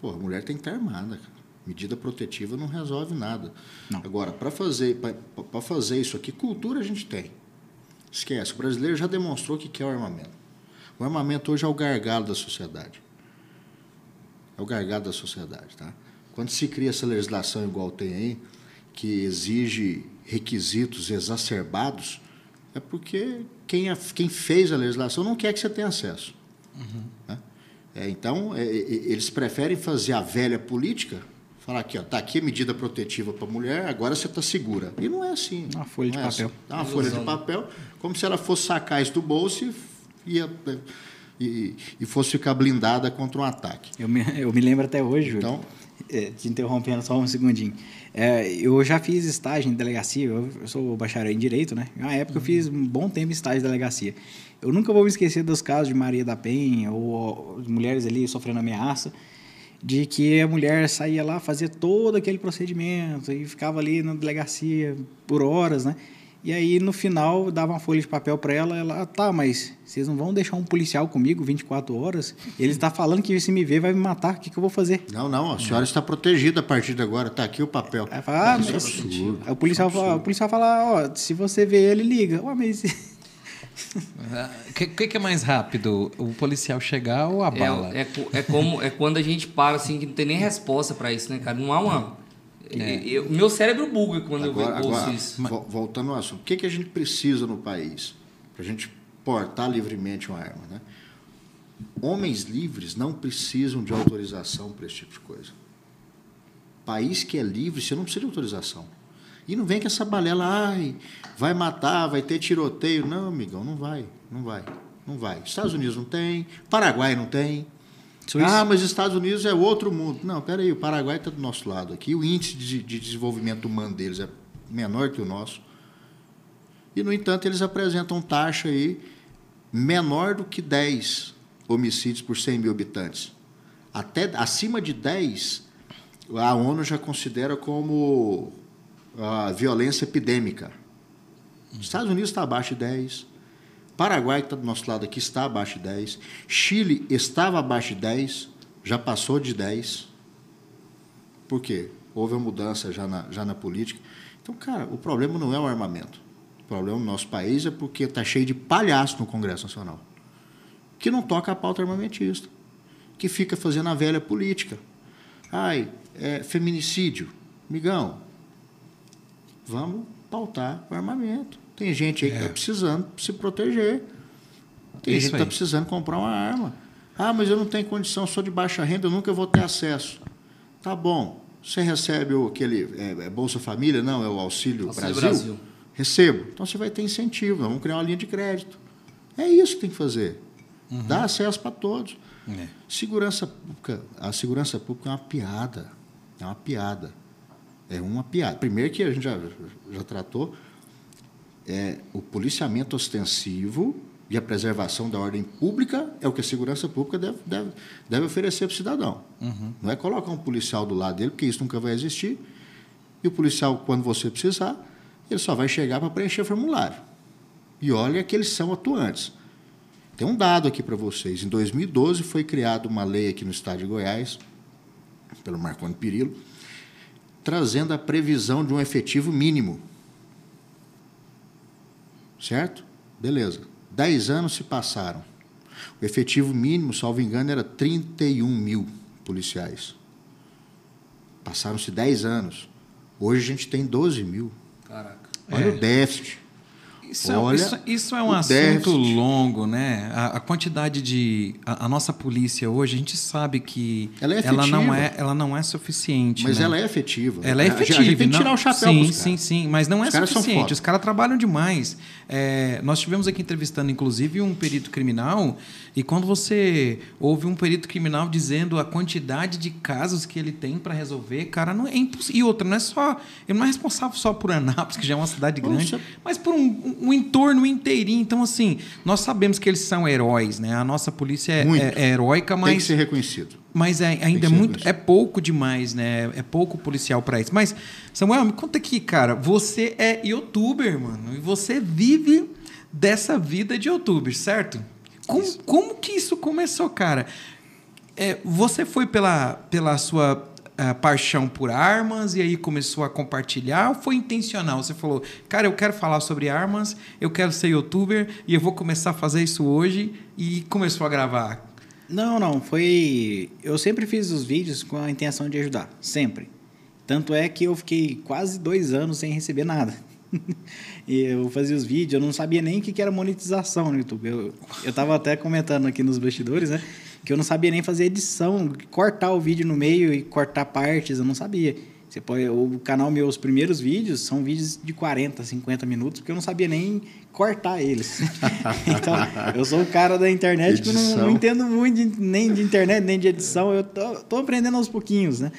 Pô, a mulher tem que estar armada, cara. Medida protetiva não resolve nada. Não. Agora, para fazer, pra- pra fazer isso aqui, cultura a gente tem. Esquece, o brasileiro já demonstrou que quer o armamento. O armamento hoje é o gargalo da sociedade. É o gargalo da sociedade, tá? Quando se cria essa legislação igual tem aí, que exige requisitos exacerbados, é porque quem, a- quem fez a legislação não quer que você tenha acesso. né? É, então, é, é, eles preferem fazer a velha política, falar aqui, ó, tá aqui a medida protetiva para a mulher, agora você está segura. E não é assim. Uma folha de Não é papel. assim. Dá uma folha de papel, como se ela fosse sacar isso do bolso e, ia, e, e fosse ficar blindada contra um ataque. Eu me, eu me lembro até hoje, Júlio. Então, É, te interrompendo só um segundinho. É, eu já fiz estágio em delegacia, eu, eu sou bacharel em Direito, né? Na época eu fiz um bom tempo estágio em delegacia. Eu nunca vou me esquecer dos casos de Maria da Penha, ou as mulheres ali sofrendo ameaça, de que a mulher saía lá, fazia todo aquele procedimento e ficava ali na delegacia por horas, né? E aí, no final, dava uma folha de papel para ela, ela, ah, tá, mas vocês não vão deixar um policial comigo 24 horas? Ele está falando que se me ver vai me matar, o que, que eu vou fazer? não, não, a senhora está protegida a partir de agora, está aqui o papel. Fala, ah, é mas- absurdo. Aí o policial fala, o policial fala, ó, se você vê ele, liga. Ué, mas O que, que que é mais rápido? O policial chegar ou a bala? É, é, co- é como é quando a gente para assim que não tem nem resposta para isso, né, cara? Não há uma. Eu- meu cérebro buga quando Agora, eu ouço agora isso. vo- voltando ao assunto, o que, que a gente precisa no país para a gente portar livremente uma arma? Né? Homens livres não precisam de autorização para esse tipo de coisa. País que é livre, você não precisa de autorização. E não vem com essa balela, ai, vai matar, vai ter tiroteio. Não, amigão, não vai, não vai, não vai. Estados Unidos não tem, Paraguai não tem. Suíça. Ah, mas Estados Unidos é outro mundo. Não, peraí, o Paraguai está do nosso lado aqui. O índice de, de desenvolvimento humano deles é menor que o nosso. E, no entanto, eles apresentam taxa aí menor do que 10 homicídios por 100 mil habitantes. Até acima de 10, a ONU já considera como a violência epidêmica. Os Estados Unidos está abaixo de 10. Paraguai, que está do nosso lado aqui, está abaixo de 10. Chile estava abaixo de 10, já passou de 10. Por quê? Houve uma mudança já na, já na política. Então, cara, o problema não é o armamento. O problema no nosso país é porque está cheio de palhaço no Congresso Nacional. Que não toca a pauta armamentista. Que fica fazendo a velha política. Ai, é feminicídio. Migão, vamos pautar o armamento. Tem gente aí que está precisando se proteger. Tem Isso gente que está precisando comprar uma arma. Ah, mas eu não tenho condição, sou de baixa renda, eu nunca vou ter acesso. Tá bom. Você recebe o, aquele é, é Bolsa Família? Não, é o Auxílio, Auxílio Brasil? Brasil. Recebo. Então você vai ter incentivo, nós vamos criar uma linha de crédito. É isso que tem que fazer. Dar acesso para todos. É. Segurança pública, a segurança pública é uma piada. É uma piada. É uma piada. Primeiro que a gente já, já tratou, é o policiamento ostensivo e a preservação da ordem pública é o que a segurança pública deve, deve, deve oferecer para o cidadão. Não é colocar um policial do lado dele, porque isso nunca vai existir. E o policial, quando você precisar, ele só vai chegar para preencher formulário. E olha que eles são atuantes. Tem um dado aqui para vocês. Em 2012 foi criada uma lei aqui no estado de Goiás, pelo Marconi Perillo, trazendo a previsão de um efetivo mínimo. Certo? Beleza. Dez anos se passaram. O efetivo mínimo, salvo engano, era 31 mil policiais. Passaram-se 10 anos. Hoje a gente tem 12 mil. Caraca. Olha É. o déficit. Isso, é, Olha isso, isso é um assunto déficit. longo, né? A, a quantidade de. A, a nossa polícia hoje, a gente sabe que Ela é ela não é, ela não é suficiente. Mas né? ela é efetiva. Ela é efetiva. A gente tem que tirar o chapéu Sim, sim, sim. Mas não é Os suficiente. Os caras trabalham demais. É, nós tivemos aqui entrevistando, inclusive, um perito criminal. E quando você ouve um perito criminal dizendo a quantidade de casos que ele tem para resolver, cara, não é impossível. E outra, não é só. Ele não é responsável só por Anápolis, que já é uma cidade grande, Nossa. mas por um, um entorno inteirinho. Então, assim, nós sabemos que eles são heróis, né? A nossa polícia é, é- é heróica, mas. Tem que ser reconhecido. Mas é- ainda é muito, é pouco demais, né? É pouco policial pra isso. Mas Samuel, me conta aqui, cara. Você é youtuber, mano, e você vive dessa vida de youtuber, certo? Como, como que isso começou, cara? É, você foi pela, pela sua ah, paixão por armas e aí começou a compartilhar ou foi intencional? Você falou, cara, eu quero falar sobre armas, eu quero ser youtuber e eu vou começar a fazer isso hoje e começou a gravar. Não, não, foi. Eu sempre fiz os vídeos com a intenção de ajudar, sempre. Tanto é que eu fiquei quase dois anos sem receber nada. [LAUGHS] e eu fazia os vídeos, eu não sabia nem o que era monetização no YouTube. Eu, eu tava até comentando aqui nos bastidores, né? Que eu não sabia nem fazer edição, cortar o vídeo no meio e cortar partes, eu não sabia. Você pode, o canal meu, os primeiros vídeos são vídeos de 40, 50 minutos, porque eu não sabia nem cortar eles. [LAUGHS] então, eu sou o cara da internet que eu não, não entendo muito de- nem de internet, nem de edição. Eu tô, tô aprendendo aos pouquinhos, né?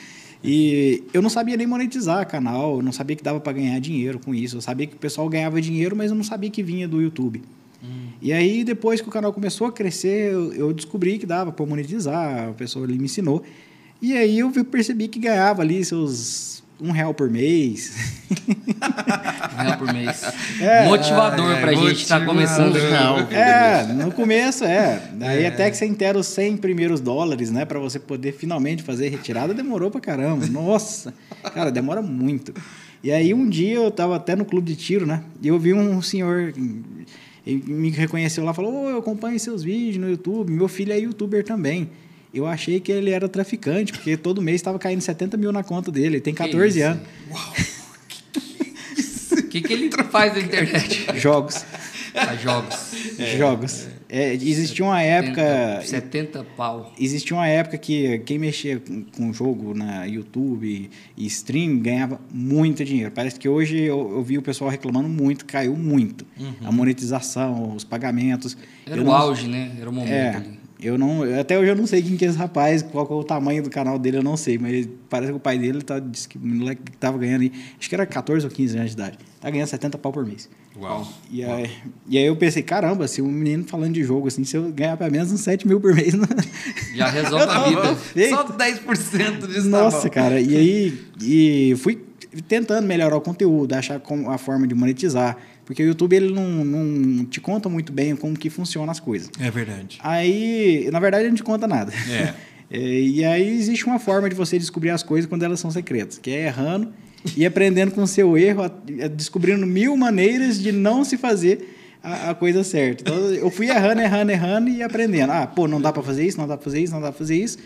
E eu não sabia nem monetizar canal, eu não sabia que dava para ganhar dinheiro com isso. Eu sabia que o pessoal ganhava dinheiro, mas eu não sabia que vinha do YouTube. E aí, depois que o canal começou a crescer, eu, eu descobri que dava para monetizar, a pessoa ali me ensinou. E aí eu percebi que ganhava ali seus um real por mês. [LAUGHS] Um real por mês. É, Motivador é, pra gente estar motivador. começando. Real. É, no começo é. Daí até que você inteira os 100 primeiros dólares, né? Pra você poder finalmente fazer retirada, demorou pra caramba. Nossa, cara, demora muito. E aí um dia eu tava até no clube de tiro, né? E eu vi um senhor. Ele me reconheceu lá e falou: Ô, eu acompanho seus vídeos no YouTube. Meu filho é youtuber também. Eu achei que ele era traficante, porque todo mês estava caindo 70 mil na conta dele. Ele tem 14 isso? anos. O [LAUGHS] que, que ele faz na internet? Jogos. Faz jogos. Jogos. É, existia uma época. 70, 70 pau. Existia uma época que quem mexia com, com jogo na YouTube e stream ganhava muito dinheiro. Parece que hoje eu, eu vi o pessoal reclamando muito, caiu muito. A monetização, os pagamentos. Era Eu o não- auge, né? Era o momento É, ali. Eu não, até hoje eu não sei quem que é esse rapaz, qual que é o tamanho do canal dele, eu não sei, mas parece que o pai dele tá, disse que o moleque que tava ganhando aí, acho que era 14 ou 15 anos de idade, tá ganhando 70 pau por mês. Uau. E aí, e aí eu pensei, caramba, se um menino falando de jogo assim, se eu ganhar pelo menos uns 7 mil por mês, [LAUGHS] não... Já resolve a vida. Só 10% disso tá Nossa, bom. cara. E aí, e fui tentando melhorar o conteúdo, achar a forma de monetizar. Porque o YouTube ele não, não te conta muito bem como que funcionam as coisas. É verdade. Aí, na verdade, ele não te conta nada. É. [LAUGHS] É, e aí existe uma forma de você descobrir as coisas quando elas são secretas, que é errando e aprendendo com o seu erro, a- descobrindo mil maneiras de não se fazer a, a coisa certa. Então, eu fui errando, errando, errando e aprendendo. Ah, pô, não dá para fazer isso, não dá para fazer isso, não dá para fazer isso.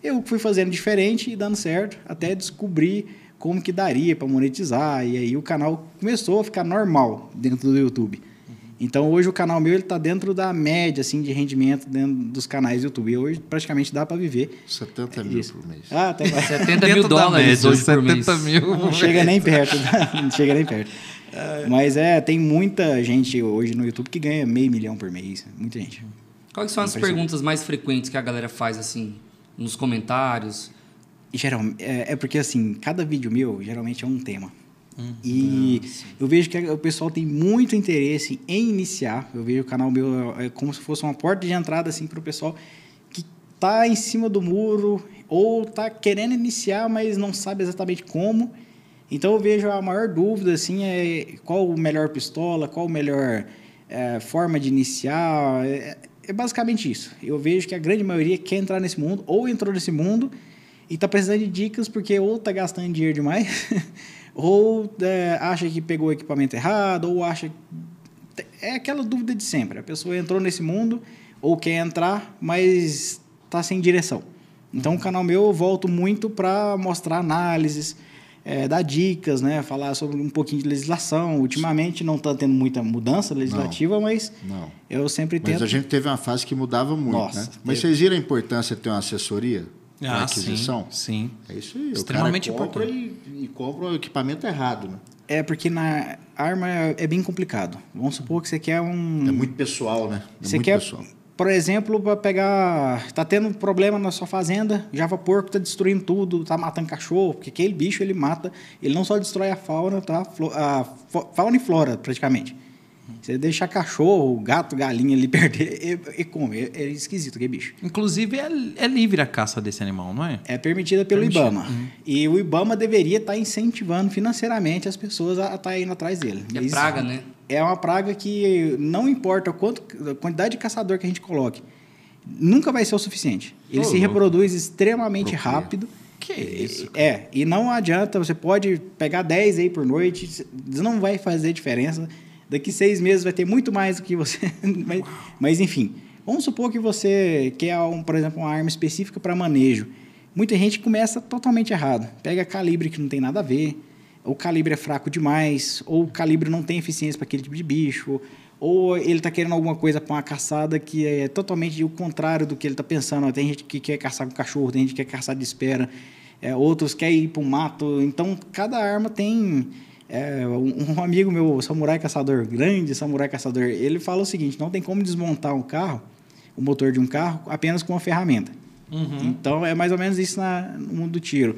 Eu fui fazendo diferente e dando certo, até descobrir como que daria para monetizar. E aí o canal começou a ficar normal dentro do YouTube. Então hoje o canal meu ele tá dentro da média assim de rendimento dentro dos canais do YouTube. E hoje praticamente dá para viver. 70 mil Isso. por mês. Ah, até vai. 70 mil Dentro da dólares média, hoje por mês. 70 mil. [LAUGHS] Não chega nem perto. Não chega nem perto. Mas é, tem muita gente hoje no YouTube que ganha meio milhão por mês. Muita gente. Quais são as perguntas mais frequentes que a galera faz, assim, nos comentários? Geral, é, é porque assim, cada vídeo meu geralmente é um tema. e eu vejo que o pessoal tem muito interesse em iniciar. Eu vejo o canal meu é como se fosse uma porta de entrada assim para o pessoal que tá em cima do muro ou tá querendo iniciar, mas não sabe exatamente como. Então eu vejo a maior dúvida assim é qual o melhor pistola, qual o melhor é, forma de iniciar. É, é basicamente isso. Eu vejo que a grande maioria quer entrar nesse mundo ou entrou nesse mundo e tá precisando de dicas porque ou tá gastando dinheiro demais [LAUGHS] ou é, acha que pegou o equipamento errado ou acha é aquela dúvida de sempre. A pessoa entrou nesse mundo ou quer entrar, mas está sem direção. Então, o canal meu eu volto muito para mostrar análises, é, dar dicas, né? Falar sobre um pouquinho de legislação. Ultimamente não está tendo muita mudança legislativa, mas Não. eu sempre Mas tento. a gente teve uma fase que mudava muito, Nossa, né? Mas teve. vocês viram a importância de ter uma assessoria Ah, aquisição? sim, sim. É isso aí. Extremamente o cara compra importante. e, e compra o equipamento errado, né? É porque na arma é é bem complicado. Vamos supor que você quer um. É muito pessoal, né? É Você muito quer, pessoal. por exemplo, para pegar. Tá tendo problema na sua fazenda, Java Porco tá destruindo tudo, tá matando cachorro, porque aquele bicho ele mata. Ele não só destrói a fauna, tá? A fauna e flora, praticamente. Você deixar cachorro, gato, galinha ali [LAUGHS] perder, e, e come. É, é esquisito aquele bicho. Inclusive, é, é livre a caça desse animal, não é? É permitida pelo Permitida, IBAMA. E o IBAMA deveria estar incentivando financeiramente as pessoas a estar indo atrás dele. É Mas praga, né? É uma praga que não importa quanto, a quantidade de caçador que a gente coloque, nunca vai ser o suficiente. Ele se louco. reproduz extremamente Procria. rápido. Que isso? É, e não adianta, você pode pegar 10 aí por noite, não vai fazer diferença. Daqui seis meses vai ter muito mais do que você. [LAUGHS] mas, mas, enfim, vamos supor que você quer, um, por exemplo, uma arma específica para manejo. Muita gente começa totalmente errado. Pega calibre que não tem nada a ver, ou o calibre é fraco demais, ou o calibre não tem eficiência para aquele tipo de bicho, ou ele está querendo alguma coisa para uma caçada que é totalmente o contrário do que ele está pensando. Tem gente que quer caçar com cachorro, tem gente que quer caçar de espera, é, outros querem ir para o mato. Então, cada arma tem. É, um, amigo meu, samurai caçador, grande samurai caçador, ele fala o seguinte: não tem como desmontar um carro, o motor de um carro, apenas com uma ferramenta. Então, é mais ou menos isso na, no mundo do tiro.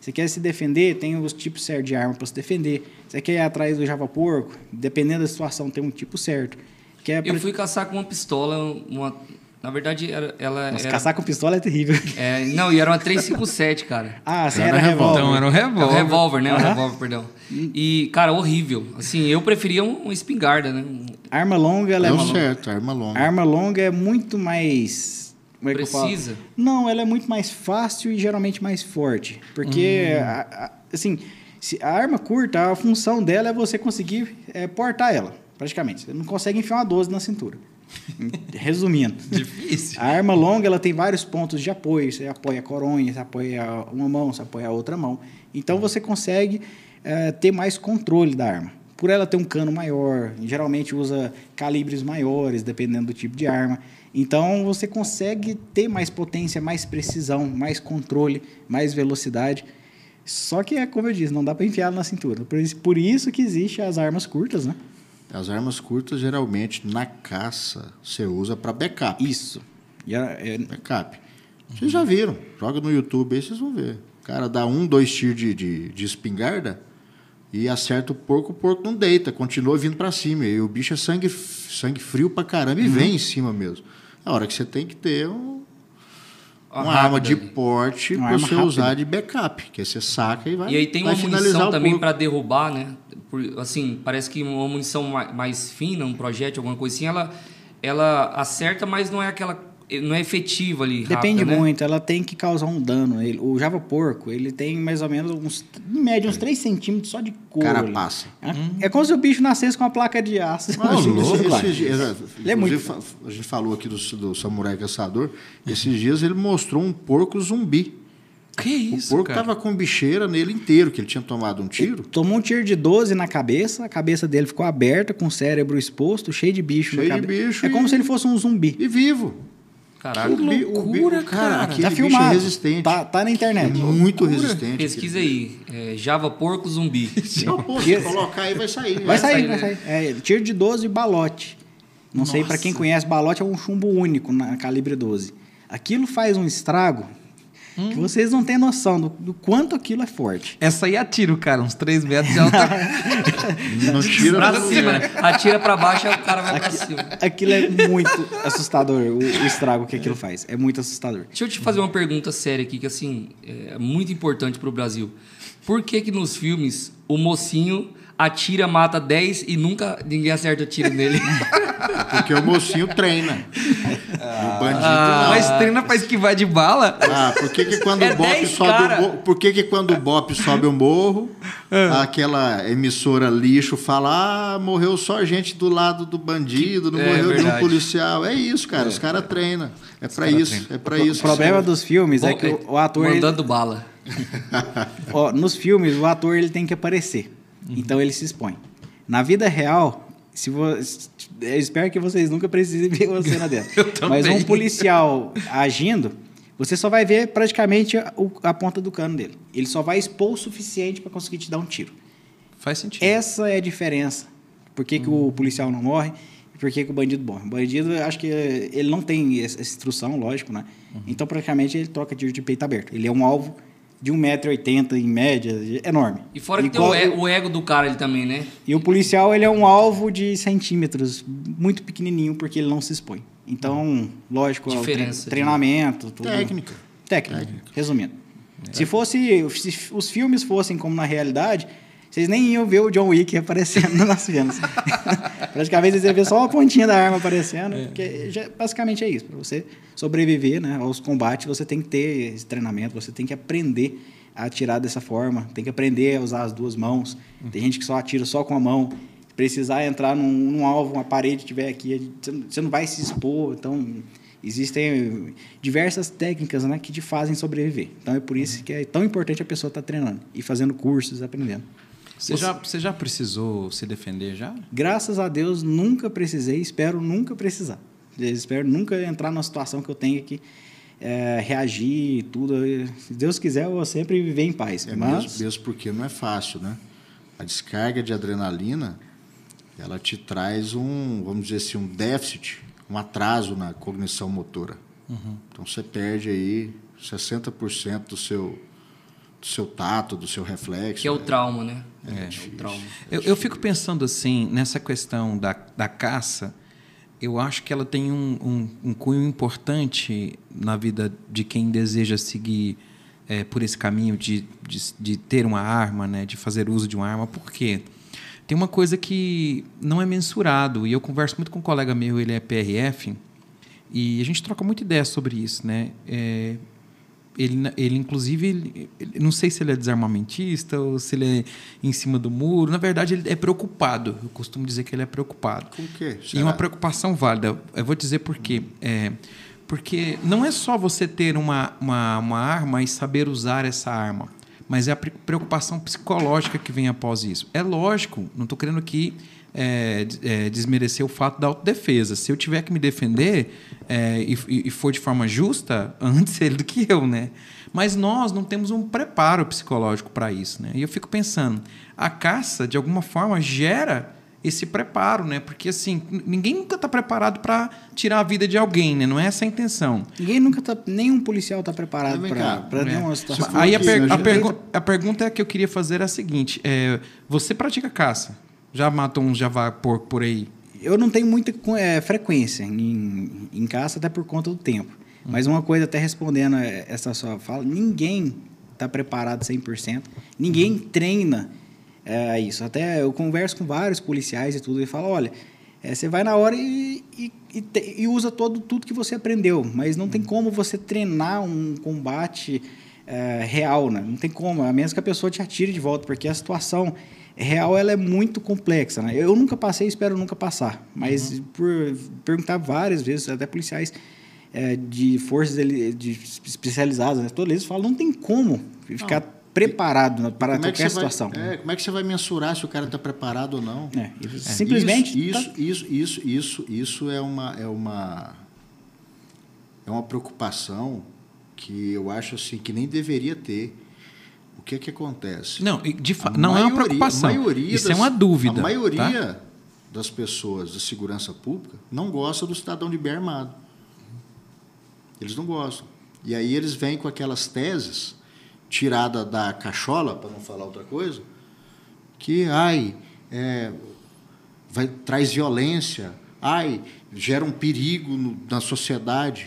Você quer se defender, tem os tipos certos de arma para se defender. Você quer ir atrás do Java Porco, dependendo da situação, tem um tipo certo. Quer Eu pra- fui caçar com uma pistola, uma... Na verdade, era, ela Nossa, era... caçar com pistola é terrível. É, não, e era uma 357, cara. Ah, você Era era revólver. revólver. Então era um É um revólver. revólver, né? Um Aham. revólver, perdão. E, cara, horrível. Assim, eu preferia um- uma espingarda, né? Arma longa, ela é Deu uma- certo, arma longa. Arma longa é muito mais. Como é que eu falo? Precisa? Não, ela é muito mais fácil e geralmente mais forte. Porque, a- a- assim, se a arma curta, a função dela é você conseguir é, portar ela, praticamente. Você não consegue enfiar uma 12 na cintura. Resumindo. Difícil. A arma longa ela tem vários pontos de apoio. Você apoia a coronha, você apoia uma mão, você apoia a outra mão. Então você consegue eh, ter mais controle da arma. Por ela ter um cano maior, geralmente usa calibres maiores, dependendo do tipo de arma. Então você consegue ter mais potência, mais precisão, mais controle, mais velocidade. Só que é como eu disse, não dá para enfiar na cintura. Por isso, por isso que existe as armas curtas, né? As armas curtas, geralmente, na caça, você usa para backup. Isso. É- Backup. Vocês já viram. Joga no YouTube aí, vocês vão ver. O cara dá um, dois tiros de, de, de espingarda e acerta o porco, o porco não deita, continua vindo para cima. E o bicho é sangue, sangue frio pra caramba e vem em cima mesmo. É a hora que você tem que ter um- Uma uma, arma de porte para você rápida. usar de backup, que aí você saca e vai E aí tem uma munição também para derrubar, né? Por- assim, parece que uma munição ma- mais fina, um projétil, alguma coisa assim, ela, ela acerta, mas não é aquela. Não é efetiva ali. Depende rápida, né? muito, ela tem que causar um dano. Ele- o Java Porco, ele tem mais ou menos uns, em média, uns 3 centímetros só de couro. Carapaça. É, é como se o bicho nascesse com uma placa de aço. Ah, Assim, esse- lá. esses dias- Ele é muito- a gente falou aqui do, do samurai caçador. Esses dias ele mostrou um porco zumbi. Que O isso, porco cara? tava com bicheira nele inteiro, que ele tinha tomado um tiro. Tomou um tiro de 12 na cabeça, a cabeça dele ficou aberta, com o cérebro exposto, cheio de bicho Cheio na de cabeça. bicho É como e- se ele fosse um zumbi. E vivo. Caraca. O bi- o bi- loucura, cara, cara. Tá bicho é filmado. resistente. Tá, tá na internet. Muito resistente. Pesquisa aí. é, Java Porco Zumbi. Não, [LAUGHS] pô, se colocar aí vai sair. Vai né? sair, sair, vai né? sair. É, tiro de 12 e balote. Não sei pra quem Nossa. conhece, balote é um chumbo único na calibre 12. Aquilo faz um estrago Hum. que vocês não têm noção do, do quanto aquilo é forte. Essa aí atira o cara, uns 3 metros de altura. Não [LAUGHS] tira Pra cima, né? Atira pra baixo, aí o cara vai pra cima. Aquilo é muito assustador, o, o estrago que aquilo faz. É muito assustador. Deixa eu te fazer uma pergunta séria aqui, que assim, é muito importante pro Brasil. Por que que nos filmes o mocinho atira, mata 10 e nunca ninguém acerta o tiro nele? [LAUGHS] Porque o mocinho treina. o bandido Ah, não. mas treina pra esquivar de bala? Ah, por que, que quando É o Bop 10 sobe cara. o morro, por que, que quando o Bop sobe o morro, Ah. aquela emissora lixo fala: "Ah, morreu só gente do lado do bandido, não É, morreu nenhum verdade. policial". É isso, cara, os caras treinam. É pra isso, é para isso. o problema dos filmes é que o, o ator ele, Mandando bala. [LAUGHS] Ó, nos filmes, o ator ele tem que aparecer. Uhum. Então ele se expõe. Na vida real, se vo... eu espero que vocês nunca precisem ver uma cena [LAUGHS] dessa. Mas um policial agindo, você só vai ver praticamente a, a ponta do cano dele. Ele só vai expor o suficiente para conseguir te dar um tiro. Faz sentido. Essa é a diferença. Por que, que Uhum. o policial não morre e por que, que o bandido morre? O bandido, acho que ele não tem essa essa instrução, lógico, né? Uhum. Então, praticamente, ele troca tiro de peito aberto. Ele é um alvo de 1,80m em média, enorme. E fora que tem Igual- o, ego do cara ali também, né? E o policial, ele é um alvo de centímetros, muito pequenininho, porque ele não se expõe. Então, lógico, é tre- Diferença treinamento, tudo. Técnica. Técnica, resumindo. Se fosse, se os filmes fossem como na realidade, vocês nem iam ver o John Wick aparecendo nas cenas. [LAUGHS] Praticamente vocês iam ver só uma pontinha da arma aparecendo, porque já- basicamente é isso. Para você sobreviver né, aos combates, você tem que ter esse treinamento, você tem que aprender a atirar dessa forma, tem que aprender a usar as duas mãos. Tem gente que só atira só com a mão. Se precisar entrar num, num alvo, uma parede tiver aqui, você não- vai se expor. Então, existem diversas técnicas né, que te fazem sobreviver. Então, é por isso que é tão importante a pessoa estar treinando e fazendo cursos, aprendendo. Você, já, você já precisou se defender já? Graças a Deus, nunca precisei, espero nunca precisar. Espero nunca entrar numa situação que eu tenha que eh, reagir e tudo. Se Deus quiser, eu vou sempre viver em paz. É Mas, mesmo, mesmo porque não é fácil, né? A descarga de adrenalina, ela te traz um, vamos dizer assim, um déficit, um atraso na cognição motora. Então você perde aí 60% do seu, do seu tato, do seu reflexo. Que é o né? trauma, né? É, o trauma. Eu, eu fico pensando assim, nessa questão da, da caça, eu acho que ela tem um, um, um cunho importante na vida de quem deseja seguir eh, por esse caminho de, de, de ter uma arma, né, de fazer uso de uma arma. Por quê? Tem uma coisa que não é mensurado, e eu converso muito com um colega meu, ele é PRF, e a gente troca muita ideia sobre isso, né? É, ele, ele inclusive, ele, ele- não sei se ele é desarmamentista ou se ele é em cima do muro. Na verdade, ele é preocupado. Eu costumo dizer que ele é preocupado. Com o quê? E uma preocupação válida. Eu vou dizer por quê. É, porque não é só você ter uma, uma, uma arma e saber usar essa arma, mas é a pre- preocupação psicológica que vem após isso. É lógico, não estou querendo aqui é, é, desmerecer o fato da autodefesa. Se eu tiver que me defender é, e- e for de forma justa, [LAUGHS] antes ele do que eu, né? Mas nós não temos um preparo psicológico para isso, né? E eu fico pensando, a caça, de alguma forma, gera esse preparo, né? Porque assim, ninguém nunca está preparado para tirar a vida de alguém, né? Não é essa a intenção. ninguém nunca tá, nenhum policial está preparado para É. nenhuma situação. Aí a, per- né, a pergu- a pergunta que eu queria fazer é a seguinte: é, você pratica caça? Já matou um javá porco por aí? Eu não tenho muita eh, frequência em, em caça, até por conta do tempo. Mas uma coisa, até respondendo eh, essa sua fala, ninguém está preparado 100%. Ninguém treina eh, isso. Até eu converso com vários policiais e tudo, e falo, olha, eh, você vai na hora e, e, e te- e usa todo, tudo que você aprendeu. Mas não tem como você treinar um combate eh, real, né? Não tem como, a menos que a pessoa te atire de volta, porque a situação real ela é muito complexa, né? Eu nunca passei, espero nunca passar, mas por perguntar várias vezes, até policiais eh, de forças ele- de especializadas, né? todos eles falam, não tem como ficar preparado né, para Como é que qualquer vai- situação. é, como é que você vai mensurar se o cara está preparado ou não? É, e simplesmente isso, tá- isso, isso, isso, isso, é uma é uma é uma preocupação que eu acho assim que nem deveria ter. O que é que acontece? Não, de fa- não é uma maioria- preocupação. maioria Isso é das- uma dúvida. A maioria tá? das pessoas da segurança pública não gosta do cidadão de bem armado. Eles não gostam. E aí eles vêm com aquelas teses tirada da cachola, para não falar outra coisa, que ai, é, vai, traz violência, ai, gera um perigo no- na sociedade.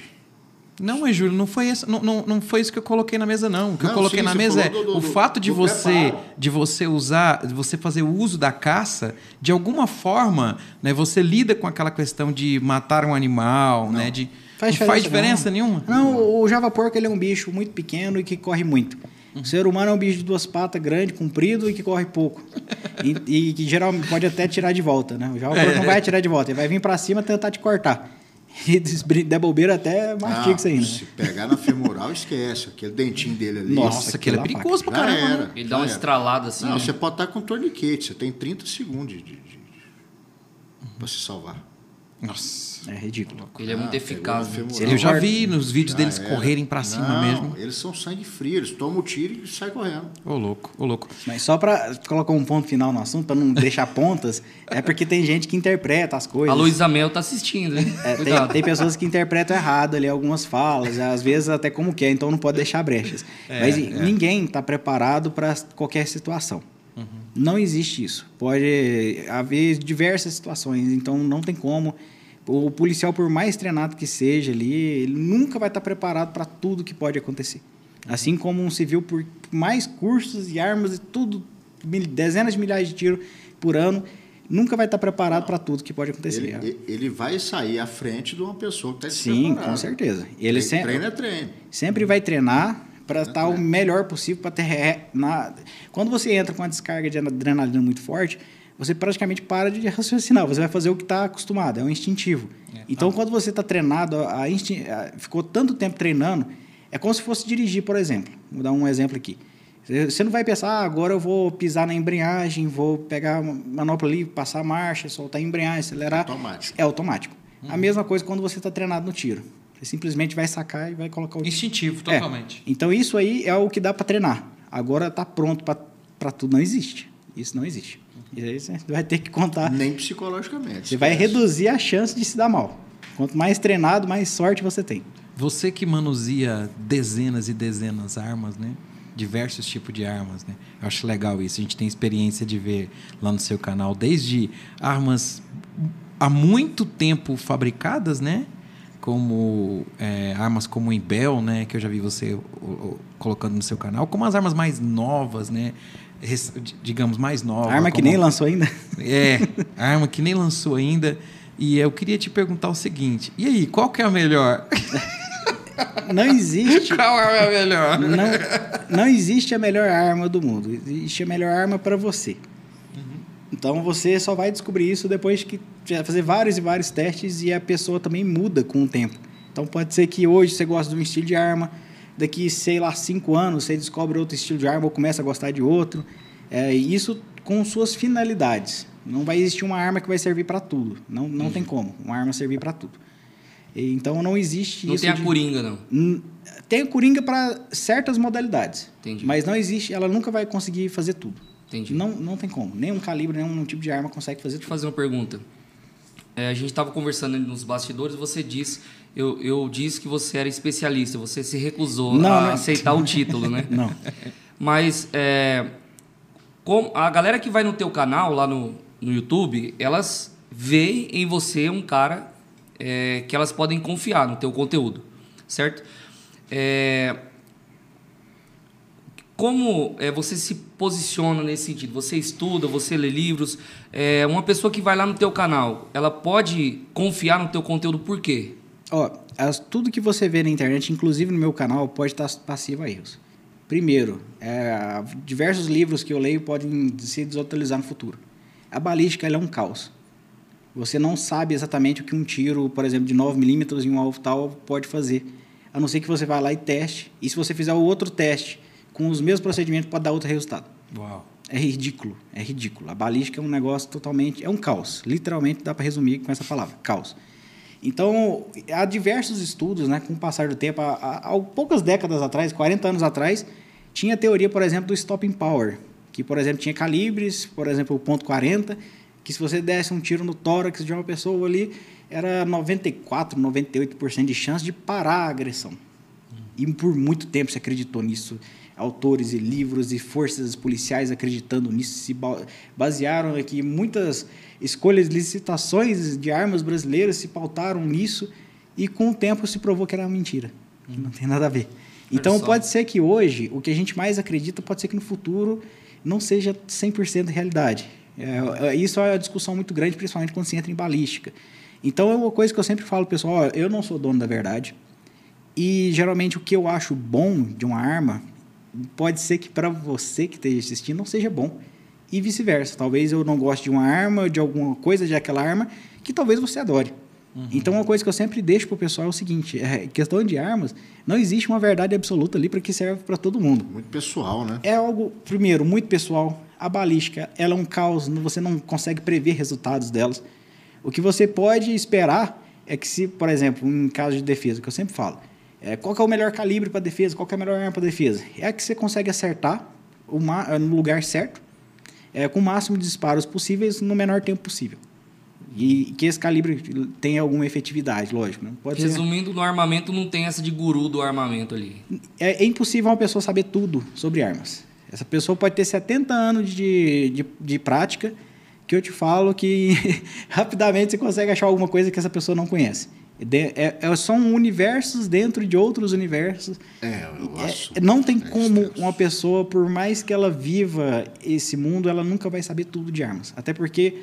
Não, mas Júlio, não foi, isso, não, não, não foi isso que eu coloquei na mesa, não. O que eu Não, coloquei sim, na mesa é do- do- o fato de você, preparo. de você usar, de você fazer o uso da caça, de alguma forma, né, você lida com aquela questão de matar um animal, né? De, Faz não faz diferença, diferença nenhuma? Não, o Java Porco ele é um bicho muito pequeno e que corre muito. O ser humano é um bicho de duas patas, grande, comprido e que corre pouco. e, e que geralmente pode até tirar de volta, né? O Java Porco não vai atirar de volta, ele vai vir para cima e tentar te cortar. E der bobeira até mastiga Ah, isso aí, né? Se pegar na femoral, esquece. Aquele dentinho dele ali. Nossa, aquele é aquilo é perigoso pra caramba. né? era. Ele dá uma era. estralada assim. Não, né? você pode estar com torniquete. Você tem 30 segundos de, de, de, pra se salvar. Nossa. É ridículo. Ele é Ah, muito pegou eficaz. né? Eu já corta- vi nos vídeos Já deles era. correrem pra cima Não, mesmo. Eles são sangue frio, eles tomam o tiro e saem correndo. Ô, louco, ô, louco. Mas só para colocar um ponto final no assunto, para não deixar pontas, é porque tem gente que interpreta as A coisas. Luísa Mel tá assistindo, hein? É, tem, tem pessoas que interpretam errado ali algumas falas, às vezes até como quer, então não pode deixar brechas. É, Mas é. ninguém está preparado para qualquer situação. Não existe isso. Pode haver diversas situações, então não tem como. O policial, por mais treinado que seja ali, ele nunca vai estar preparado para tudo que pode acontecer. Assim como um civil, por mais cursos e armas e tudo, dezenas de milhares de tiros por ano, nunca vai estar preparado para tudo que pode acontecer. Ele, ele- vai sair à frente de uma pessoa que está Sim, com certeza. Ele Tre- sempre, é treino. sempre vai treinar para estar o treino. melhor possível para ter na quando você entra com uma descarga de adrenalina muito forte você praticamente para de raciocinar você vai fazer o que está acostumado é um instintivo. Então quando você está treinado a instin- ficou tanto tempo treinando é como se fosse dirigir por exemplo. Vou dar um exemplo aqui. Você não vai pensar ah, agora eu vou pisar na embreagem vou pegar a manopla ali passar a marcha soltar a embreagem acelerar. Automático. é automático. A mesma coisa quando você está treinado no tiro você simplesmente vai sacar e vai colocar o. Instintivo, É. totalmente. Então isso aí é o que dá para treinar. Agora tá pronto para tudo não existe. Isso não existe. E aí você vai ter que contar. Nem psicologicamente. Você vai reduzir a chance de se dar mal. Quanto mais treinado, mais sorte você tem. Você que manuseia dezenas e dezenas de armas, né? Diversos tipos de armas, né? Eu acho legal isso. A gente tem experiência de ver lá no seu canal, desde armas há muito tempo fabricadas, né? Como é, armas como o Imbel, né? Que eu já vi você o- o- colocando no seu canal, como as armas mais novas, né? Digamos, mais novas. Arma que como- nem lançou ainda. é, arma que nem lançou ainda. E eu queria te perguntar o seguinte: e aí, qual que é a melhor? Não existe. [LAUGHS] qual arma é a melhor? Não, não existe a melhor arma do mundo. Existe a melhor arma para você. Então você só vai descobrir isso depois que já fazer vários e vários testes e a pessoa também muda com o tempo. Então pode ser que hoje você gosta de um estilo de arma, daqui, sei lá, cinco anos você descobre outro estilo de arma ou começa a gostar de outro. É, isso com suas finalidades. Não vai existir uma arma que vai servir para tudo. Não, não tem como uma arma servir para tudo. Então não existe Não isso. tem a de- coringa, não. Tem a coringa para certas modalidades. Entendi. Mas não existe, ela nunca vai conseguir fazer tudo. Entendi. Não, não tem como. Nenhum calibre, nenhum tipo de arma consegue fazer Deixa eu fazer uma pergunta. É, a gente estava conversando nos bastidores, você disse, eu, eu disse que você era especialista, você se recusou Não, a não. aceitar o título, né? [LAUGHS] Não. Mas é, com, a galera que vai no teu canal lá no, no YouTube, elas veem em você um cara é, que elas podem confiar no teu conteúdo, certo? É, como é, você se posiciona nesse sentido? Você estuda, você lê livros. É, uma pessoa que vai lá no teu canal, ela pode confiar no teu conteúdo por quê? Ó, as- tudo que você vê na internet, inclusive no meu canal, pode estar passivo a erros. Primeiro, é, diversos livros que eu leio podem se desatualizar no futuro. A balística é um caos. Você não sabe exatamente o que um tiro, por exemplo, de 9mm em um alvo tal pode fazer. A não ser que você vá lá e teste. E se você fizer o outro teste com os mesmos procedimentos, pode dar outro resultado. Uau. É ridículo, é ridículo. A balística é um negócio totalmente. É um caos. Literalmente dá para resumir com essa palavra: caos. Então, há diversos estudos, né, com o passar do tempo. Há, há- há poucas décadas atrás, 40 anos atrás, tinha a teoria, por exemplo, do stopping power, que, por exemplo, tinha calibres, por exemplo, o ponto .40, que se você desse um tiro no tórax de uma pessoa ali, era 94, 98% de chance de parar a agressão. E por muito tempo se acreditou nisso. Autores e livros e forças policiais acreditando nisso se ba- basearam aqui muitas escolhas, licitações de armas brasileiras se pautaram nisso e com o tempo se provou que era mentira, que não tem nada a ver. Então pode ser que hoje o que a gente mais acredita pode ser que no futuro não seja 100% realidade. É, é, isso é uma discussão muito grande, principalmente quando se entra em balística. Então é uma coisa que eu sempre falo, pessoal, ó, eu não sou dono da verdade. E geralmente o que eu acho bom de uma arma pode ser que para você que esteja assistindo não seja bom. E vice-versa. Talvez eu não goste de uma arma, de alguma coisa de aquela arma, que talvez você adore. Então, uma coisa que eu sempre deixo pro pessoal é o seguinte: é, questão de armas, não existe uma verdade absoluta ali para que serve para todo mundo. Muito pessoal, né? É algo, primeiro, muito pessoal. A balística, ela é um caos, você não consegue prever resultados delas. O que você pode esperar é que se, por exemplo, em caso de defesa, que eu sempre falo, é, qual que é o melhor calibre para defesa, qual que é a melhor arma para defesa? É a que você consegue acertar ma- no lugar certo, é, com o máximo de disparos possíveis no menor tempo possível. E que esse calibre tenha alguma efetividade, lógico. Não pode ser Resumindo, no armamento não tem essa de guru do armamento ali. é, é impossível uma pessoa saber tudo sobre armas. Essa pessoa pode ter 70 anos de, de, de prática, que eu te falo que [LAUGHS] rapidamente você consegue achar alguma coisa que essa pessoa não conhece. É, é- são universos dentro de outros universos. É, eu É, acho. não tem como uma pessoa, por mais que ela viva esse mundo, ela nunca vai saber tudo de armas. Até porque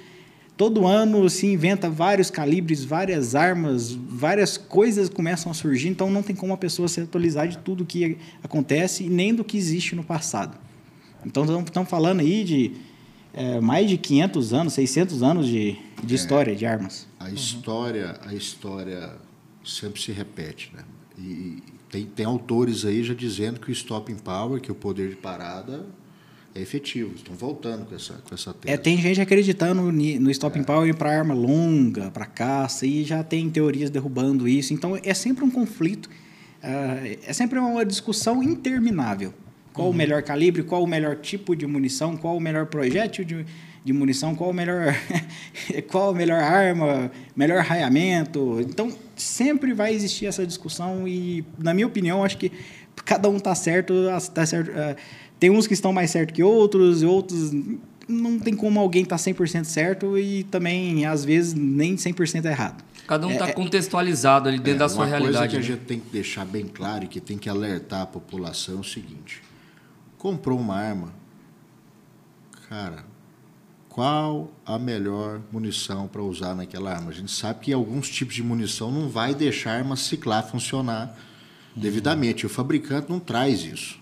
todo ano se inventa vários calibres, várias armas, várias coisas começam a surgir, então não tem como uma pessoa se atualizar de tudo que acontece e nem do que existe no passado. Então estamos falando aí de é, mais de 500 anos, 600 anos de, de história de armas. A história, a história sempre se repete, né? E tem, tem autores aí já dizendo que o stopping power, que o poder de parada é efetivo. Estão voltando com essa, com essa tese. É, tem gente acreditando no stopping power para arma longa, para caça, e já tem teorias derrubando isso. Então é sempre um conflito, ah, é sempre uma discussão interminável. Qual o melhor calibre, qual o melhor tipo de munição, qual o melhor projétil de, de munição, qual o melhor, [LAUGHS] qual a melhor arma, melhor raiamento. Então sempre vai existir essa discussão e, na minha opinião, acho que cada um tá certo, tá certo. ah, tem uns que estão mais certo que outros, e outros não tem como alguém estar tá 100% certo e também, às vezes, nem 100% errado. Cada um É, está é- contextualizado ali dentro É, da sua uma realidade. coisa que a né? gente tem que deixar bem claro e que tem que alertar a população é o seguinte: comprou uma arma, cara, qual a melhor munição para usar naquela arma? A gente sabe que alguns tipos de munição não vai deixar a arma ciclar, funcionar devidamente. O fabricante não traz isso.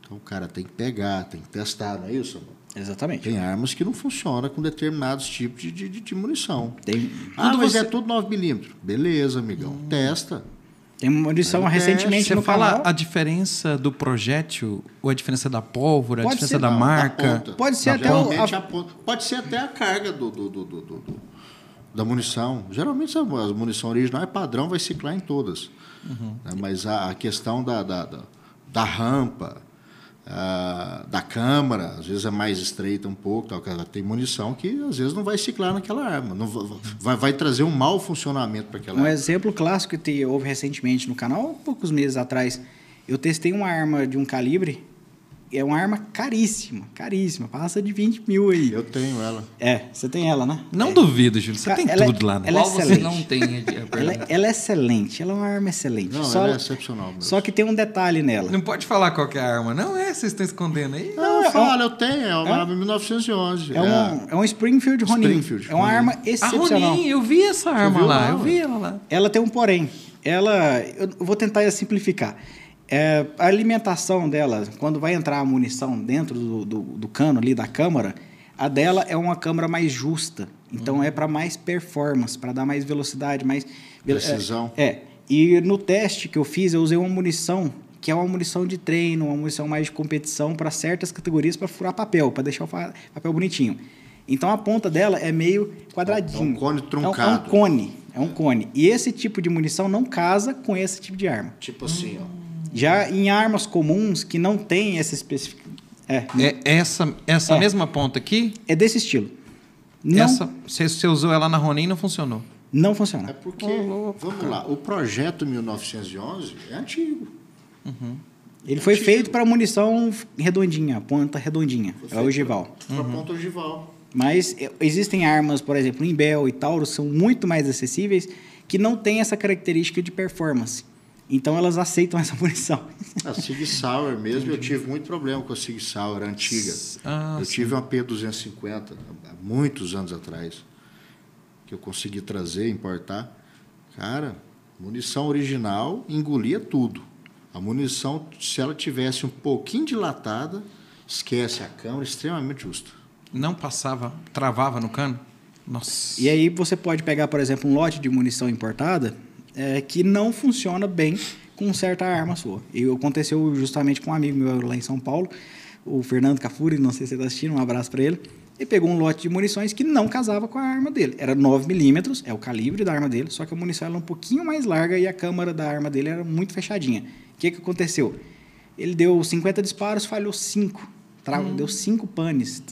Então o cara tem que pegar, tem que testar, não é isso? amor? Exatamente. Tem armas que não funcionam com determinados tipos de, de, de- munição. Tem, Ah, Quando mas você- é tudo 9mm. Beleza, amigão. Testa. Tem munição Aí recentemente Você no fala canal. a diferença do projétil, ou a diferença da pólvora, a Pode diferença ser, da Não, marca? ponta. Pode ser até o- a- a ponta. Pode ser até a carga do, do- do- do- do- do- da munição. Geralmente a a munição original é padrão, vai ciclar em todas. Uhum. Né, Mas a, a questão da, da, da, da rampa, ah, da câmara, às vezes é mais estreita um pouco. Tal, ela tem munição que às vezes não vai ciclar naquela arma. Não va- vai, vai trazer um mau funcionamento para aquela Um arma. exemplo clássico que te- houve recentemente no canal, poucos meses atrás, eu testei uma arma de um calibre, é uma arma caríssima, caríssima, passa de 20 mil aí. Eu tenho ela. É, você tem ela, né? Não duvido, Júlio. Você tem ela é- tudo lá, né? ela é Qual você excelente. não tem? é a Ela, pergunta. ela é excelente, ela é uma arma excelente. Não, só, ela é excepcional. mesmo. só que tem um detalhe nela. Não pode falar qual que é a arma, não é? Vocês estão escondendo aí? Não, é um- falo, eu tenho, é uma arma 1911. É um, é um Springfield Ronin. Springfield é uma Ronin. arma A excepcional. Ronin, eu vi essa arma viu lá, lá, eu vi ela lá. Ela tem um porém. Ela, eu vou tentar simplificar. É, a alimentação dela, quando vai entrar a munição dentro do, do, do cano ali da câmara, a dela é uma câmara mais justa. Então é para mais performance, para dar mais velocidade, mais Precisão. É, é. E no teste que eu fiz, eu usei uma munição que é uma munição de treino, uma munição mais de competição para certas categorias para furar papel, para deixar o papel bonitinho. Então a ponta dela é meio quadradinho. É um cone É um- É um, truncado. cone, é um cone. E esse tipo de munição não casa com esse tipo de arma. Tipo assim, ó. Já em armas comuns que não tem essa especificação. É, É essa essa É. mesma ponta aqui, é desse estilo. Não, essa, você, você usou ela na Ronin e não funcionou. não É funciona. porque, vamos lá, o projeto 1911 é antigo. Ele foi feito para munição redondinha, ponta redondinha. Foi É feito ogival. Para ponta ogival. Mas é, existem armas, por exemplo, em Bell e Taurus, são muito mais acessíveis, que não têm essa característica de performance. Então elas aceitam essa munição. [LAUGHS] A Sig Sauer mesmo, eu tive muito problema com a Sig Sauer antiga. Ah, eu sim. tive uma P250 há muitos anos atrás, que eu consegui trazer, importar. Cara, munição original engolia tudo. A munição, se ela tivesse um pouquinho dilatada, esquece a câmera, extremamente justa. Não passava, travava no cano? Nossa. E aí você pode pegar, por exemplo, um lote de munição importada é, que não funciona bem com certa arma sua. E aconteceu justamente com um amigo meu lá em São Paulo, o Fernando Cafuri, não sei se você está assistindo, um abraço para ele. Ele pegou um lote de munições que não casava com a arma dele. Era 9mm, é o calibre da arma dele, só que a munição era um pouquinho mais larga e a câmara da arma dele era muito fechadinha. O que, que aconteceu? Ele deu 50 disparos, falhou 5. Hum. Deu 5 panes.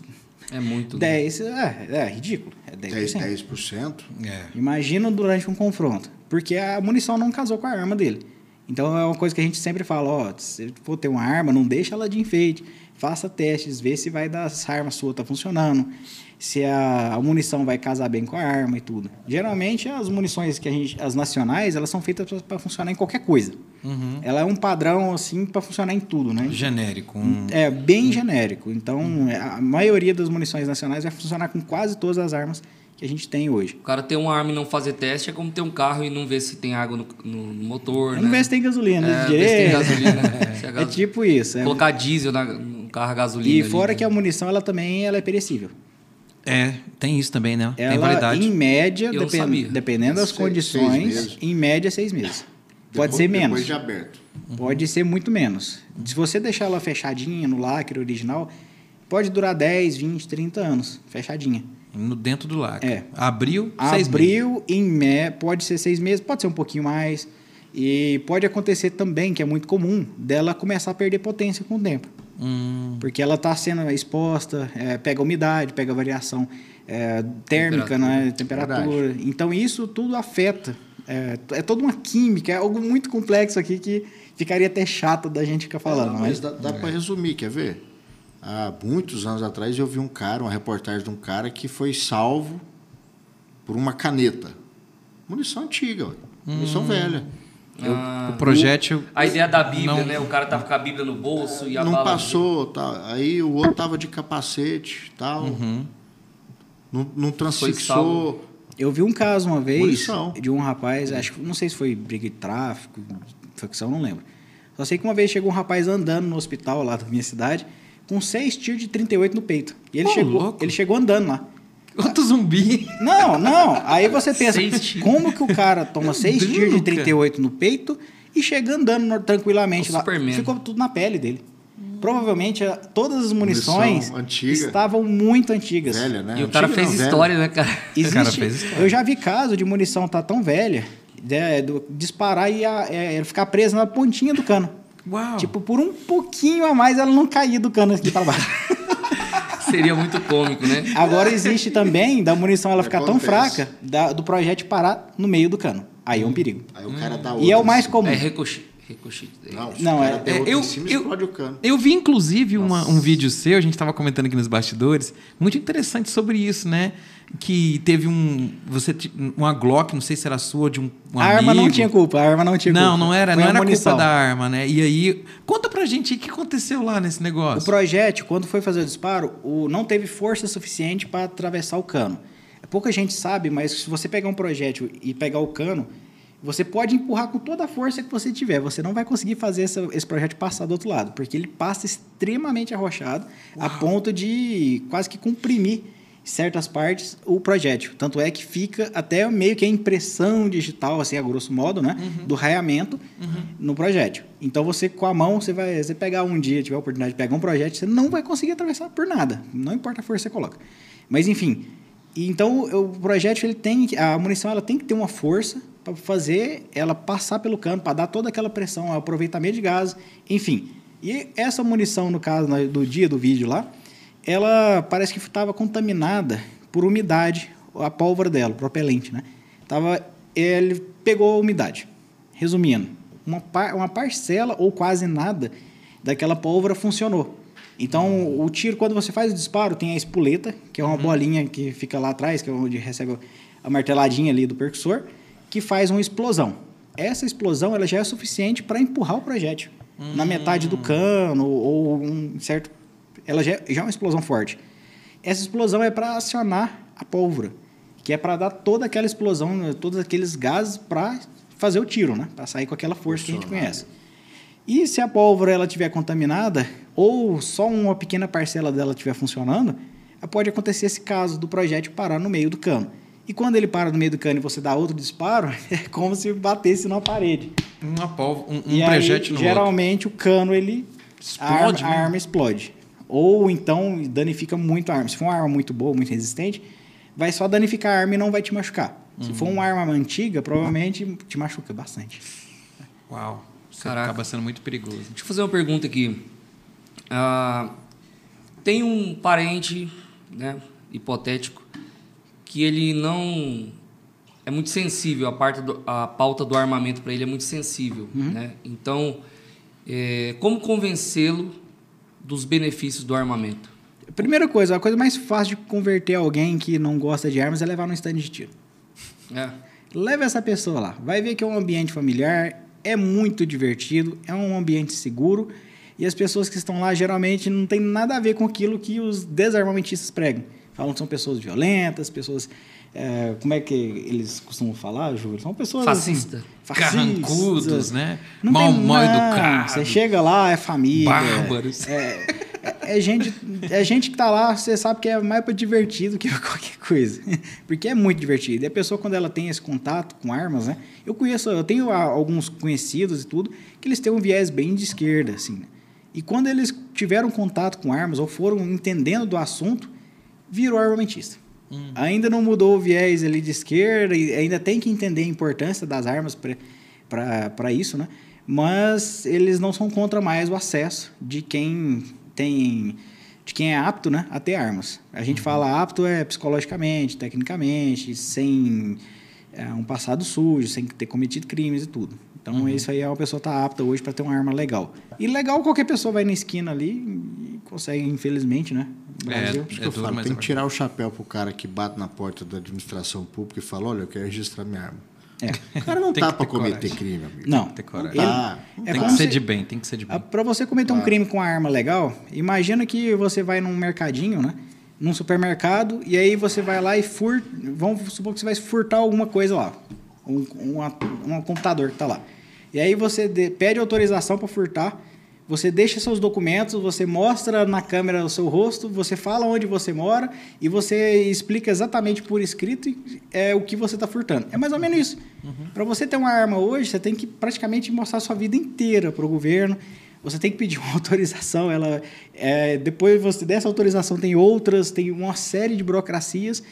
É muito. 10, é, é ridículo. É 10%. 10%. 10%. É. Imagina durante um confronto. Porque a munição não casou com a arma dele. Então é uma coisa que a gente sempre fala, ó, se for ter uma arma, não deixa ela de enfeite. Faça testes, vê se vai dar se a arma sua tá funcionando, se a, a munição vai casar bem com a arma e tudo. Geralmente as munições que a gente, as nacionais, elas são feitas para funcionar em qualquer coisa. Ela é um padrão assim para funcionar em tudo, né? Genérico. um- É bem genérico. Então, a maioria das munições nacionais vai funcionar com quase todas as armas que a gente tem hoje. O cara ter uma arma e não fazer teste é como ter um carro e não ver se tem água no, no- motor, Vamos né? ver se tem gasolina É, ver se tem gasolina. [LAUGHS] A É gas- tipo isso. é. Colocar diesel na- no carro a gasolina. E ali, fora né? que a munição ela também ela é perecível. É, tem isso também, né? tem Ela, validade. em média, Eu depen- sabia. dependendo das Seis- condições, seis em média, seis meses. Pode Depois- ser menos. Depois de aberto. Pode ser muito menos. Se você deixar ela fechadinha no lacre original, pode durar 10, 20, 30 anos, fechadinha. No, dentro do lacre. É. Abril, seis meses. Abril, em mé, pode ser seis meses, pode ser um pouquinho mais. E pode acontecer também, que é muito comum, dela começar a perder potência com o tempo. Hum, Porque ela está sendo exposta, é, pega umidade, pega variação é, térmica, Temperatura. né, temperatura. Então isso tudo afeta. É, é toda uma química, é algo muito complexo aqui que ficaria até chato da gente ficar falando. Mas mas dá, dá para resumir, quer ver? Há muitos anos atrás eu vi um cara, uma reportagem de um cara que foi salvo por uma caneta. Munição antiga, ué. munição velha. Ah, o projétil. A ideia da Bíblia, Não. né? O cara tava com a Bíblia no bolso e a Não bala... passou, tá. aí o outro tava de capacete tal. Uhum. Não, não transfixou. eu vi um caso uma vez Munição. de um rapaz, acho que não sei se foi briga de tráfico, facção, não lembro. Só sei que uma vez chegou um rapaz andando no hospital lá da minha cidade com seis tiros de 38 no peito. E ele, Ô, chegou, louco. ele chegou andando lá. Outro zumbi. Não, não. Aí você pensa, como que o cara toma seis tiros de Nunca. 38 no peito e chega andando tranquilamente O lá? Superman. Ficou tudo na pele dele. Provavelmente todas as munições estavam muito antigas. Velha, né? E o cara fez não, velha. história, né, cara? Existe, cara fez história. eu já vi caso de munição estar tão velha, de, do- disparar e a- é, ficar presa na pontinha do cano. Uau. Tipo, por um pouquinho a mais ela não caía do cano aqui para baixo. [LAUGHS] Seria muito cômico, né? Agora existe também da munição ela ficar tão fraca da- do projétil parar no meio do cano. Aí é um perigo. Aí o cara dá E é o mais comum. É ricochete. Não, Não, o cara é- é, eu- em cima, eu- explode o cano. Eu vi, inclusive, uma- um vídeo seu, a gente estava comentando aqui nos bastidores, muito interessante sobre isso, né? Que teve um. Você uma Glock, não sei se era sua, de um, um a arma não amigo. tinha culpa, a arma não tinha Não, culpa. não era, Foi não era munição. culpa da arma, né? E aí, conta pra gente o que aconteceu lá nesse O negócio. projétil, quando foi fazer o disparo, o, não teve força suficiente para atravessar o cano. Pouca gente sabe, mas se você pegar um projétil e pegar o cano, você pode empurrar com toda a força que você tiver. Você não vai conseguir fazer essa, esse projétil passar do outro lado, porque ele passa extremamente arrochado, a ponto de quase que comprimir certas partes o projétil. Tanto é que fica até meio que a impressão digital, assim, a grosso modo, né? Do raiamento no projétil. Então você com a mão, você vai você pegar um dia, tiver a oportunidade de pegar um projétil, você não vai conseguir atravessar por nada. Não importa a força que você coloca. Mas enfim, então o projétil ele tem que- a munição ela tem que ter uma força para fazer ela passar pelo cano, para dar toda aquela pressão, aproveitamento de gás, enfim. E essa munição no caso né, do dia do vídeo lá, ela parece que estava contaminada por umidade, a pólvora dela, o propelente, né? Tava, ele pegou a umidade. Resumindo, uma, par, uma parcela ou quase nada daquela pólvora funcionou. Então, o tiro, quando você faz o disparo, tem a espoleta, que é uma bolinha que fica lá atrás, que é onde recebe a marteladinha ali do percussor, que faz uma explosão. Essa explosão ela já é suficiente para empurrar o projétil na metade do cano ou um certo ela já, já é uma explosão forte. Essa explosão é para acionar a pólvora, que é para dar toda aquela explosão, né, todos aqueles gases para fazer o tiro, né? Para sair com aquela força que a gente conhece. E se a pólvora ela estiver contaminada ou só uma pequena parcela dela estiver funcionando, pode acontecer esse caso do projétil parar no meio do cano. E quando ele para no meio do cano e você dá outro disparo, [LAUGHS] é como se batesse numa parede. Uma pólvora, um, um projétil aí, no geralmente o cano ele Explode a arma, a arma explode. Ou então danifica muito a arma. Se for uma arma muito boa, muito resistente, vai só danificar a arma e não vai te machucar. Se for Uhum. uma arma antiga, provavelmente te machuca bastante. Uau. Isso Caraca. acaba sendo muito perigoso. Deixa eu fazer uma pergunta aqui. Ah, tem um parente, né, hipotético, que ele não é muito sensível, a, parte do- a pauta do armamento para ele é muito sensível. Né? Então, é, como convencê-lo dos benefícios do armamento? Primeira coisa, a coisa mais fácil de converter alguém que não gosta de armas é levar no stand de tiro. É. Leve essa pessoa lá. Vai ver que é um ambiente familiar, é muito divertido, é um ambiente seguro. E as pessoas que estão lá geralmente não tem nada a ver com aquilo que os desarmamentistas pregam. Falam que são pessoas violentas, pessoas. É, como é que eles costumam falar, Júlio? São pessoas. Fascista. fascistas. Carrancudos, né? Não mal, tem- mal educados. Você chega lá, é família. Bárbaros. É, é- é gente, é gente que tá lá, você sabe que é mais para divertido que [LAUGHS] qualquer coisa. Porque é muito divertido. E a pessoa, quando ela tem esse contato com armas, né? Eu conheço, eu tenho alguns conhecidos e tudo, que eles têm um viés bem de esquerda, assim. né? E quando eles tiveram contato com armas ou foram entendendo do assunto, virou armamentista. Ainda não mudou o viés ali de esquerda e ainda tem que entender a importância das armas para isso, né? Mas eles não são contra mais o acesso de quem tem de quem é apto, né, a ter armas. A gente fala apto é psicologicamente, tecnicamente, sem é, um passado sujo, sem ter cometido crimes e tudo. Então isso aí é uma pessoa tá apta hoje para ter uma arma legal. E legal qualquer pessoa vai na esquina ali e consegue, infelizmente, né? É, Brasil. É duro, falo, mas tem é que tirar o chapéu pro cara que bate na porta da administração pública e fala, olha, eu quero registrar minha arma. É. O cara não Tem tá ter cometer coragem. crime, amigo. Não. Ter coragem. Tá. É tem que como ser se- de bem, tem que ser de bem. Para você cometer um crime com uma arma legal, imagina que você vai num mercadinho, né? Num supermercado, e aí você vai lá e furta. Vamos supor que você vai furtar alguma coisa lá. Um, uma- um computador que está lá. E aí você de- pede autorização para furtar, você deixa seus documentos, você mostra na câmera o seu rosto, você fala onde você mora e você explica exatamente por escrito é, o que você está furtando. É mais ou menos isso. Para você ter uma arma hoje, você tem que praticamente mostrar sua vida inteira para o governo. Você tem que pedir uma [LAUGHS] autorização. Ela, é, depois você dessa autorização tem outras, tem uma série de burocracias.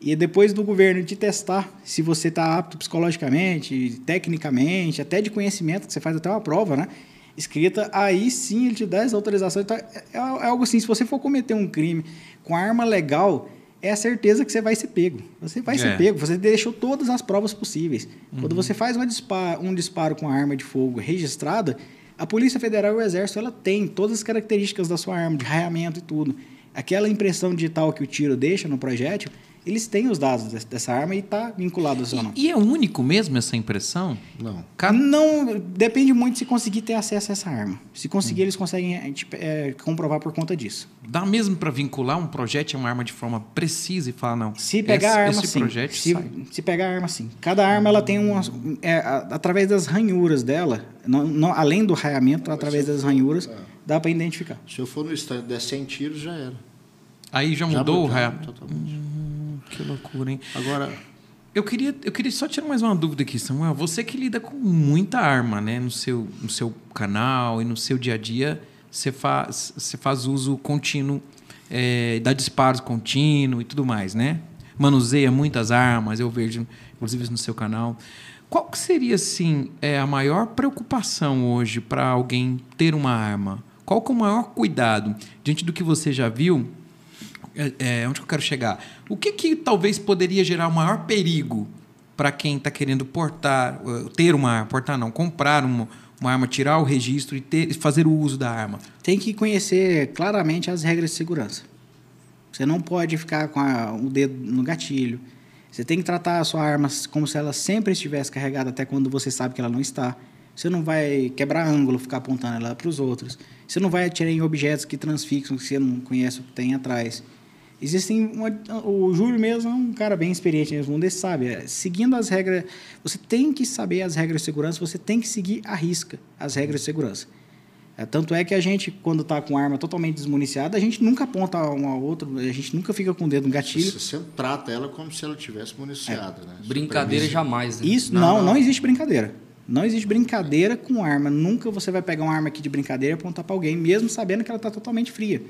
E depois do governo te testar se você está apto psicologicamente, tecnicamente, até de conhecimento, que você faz até uma prova, né? Escrita, aí sim ele te dá essa autorização. Então, é, é algo assim, se você for cometer um crime com arma legal, é a certeza que você vai ser pego. Você vai É. ser pego, você deixou todas as provas possíveis. Quando você faz disparo, um disparo com arma de fogo registrada, a Polícia Federal e o Exército ela tem todas as características da sua arma, de raiamento e tudo. Aquela impressão digital que o tiro deixa no projétil, eles têm os dados des- dessa arma e está vinculado ao seu nome. E é único mesmo essa impressão? Não. Cada... Não, depende muito se conseguir ter acesso a essa arma. Se conseguir, eles conseguem é, tipo, é, comprovar por conta disso. Dá mesmo para vincular um projétil a uma arma de forma precisa e falar, não, Se pegar esse, a arma, esse sim. projétil Se, sai. se pegar a arma, sim. Cada arma ela tem umas. é, através das ranhuras dela, não, não- além do raiamento, através das ranhuras, dá para identificar. Se eu for no estádio der 100 tiros, já era. Aí já Já mudou o já- raio. Totalmente. Que loucura, hein? Agora, Eu queria, eu queria só tirar mais uma dúvida aqui, Samuel. Você que lida com muita arma, né? No seu, no seu canal e no seu dia a dia, você faz, você faz uso contínuo, é, dá disparos contínuo e tudo mais, né? Manuseia muitas armas, eu vejo, inclusive no seu canal. Qual que seria, assim, é, a maior preocupação hoje para alguém ter uma arma? Qual que é o maior cuidado? Diante do que você já viu, é, é, onde eu quero chegar? O que, que talvez poderia gerar o maior perigo para quem está querendo portar, uh, ter uma arma, portar não, comprar uma, uma arma, tirar o registro e ter, fazer o uso da arma? Tem que conhecer claramente as regras de segurança. Você não pode ficar com a- o dedo no gatilho. Você tem que tratar a sua arma como se ela sempre estivesse carregada até quando você sabe que ela não está. Você não vai quebrar ângulo, ficar apontando ela para os outros. Você não vai atirar em objetos que transfixam, que você não conhece o que tem atrás. Existem. uma- o Júlio mesmo é um cara bem experiente nesse mundo, ele sabe. é, seguindo as regras. Você tem que saber as regras de segurança, você tem que seguir à risca as regras de segurança. É, tanto é que a gente, quando está com arma totalmente desmuniciada, a gente nunca aponta um ao outro, a gente nunca fica com o dedo no gatilho. Você sempre trata ela como se ela tivesse municiada, né? Brincadeira jamais, né? Isso, não, não, existe brincadeira. Não existe brincadeira com arma. Nunca você vai pegar uma arma aqui de brincadeira e apontar para alguém, mesmo sabendo que ela está totalmente fria.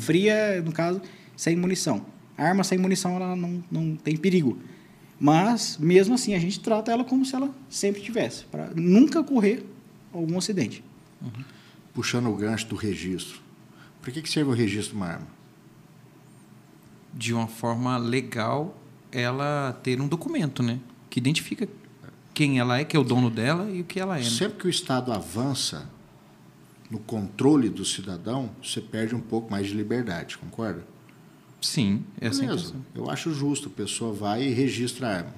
Fria, no caso, sem munição. A arma sem munição ela não, não tem perigo. Mas, mesmo assim, a gente trata ela como se ela sempre tivesse, para nunca ocorrer algum acidente. Uhum. Puxando o gancho do registro. Para que, que serve o registro de uma arma? De uma forma legal, ela ter um documento, né? Que identifica quem ela é, que é o dono dela e o que ela é. Né? Sempre que o Estado avança no controle do cidadão, você perde um pouco mais de liberdade, concorda? Sim, é assim. Eu acho justo, a pessoa vai e registra a arma.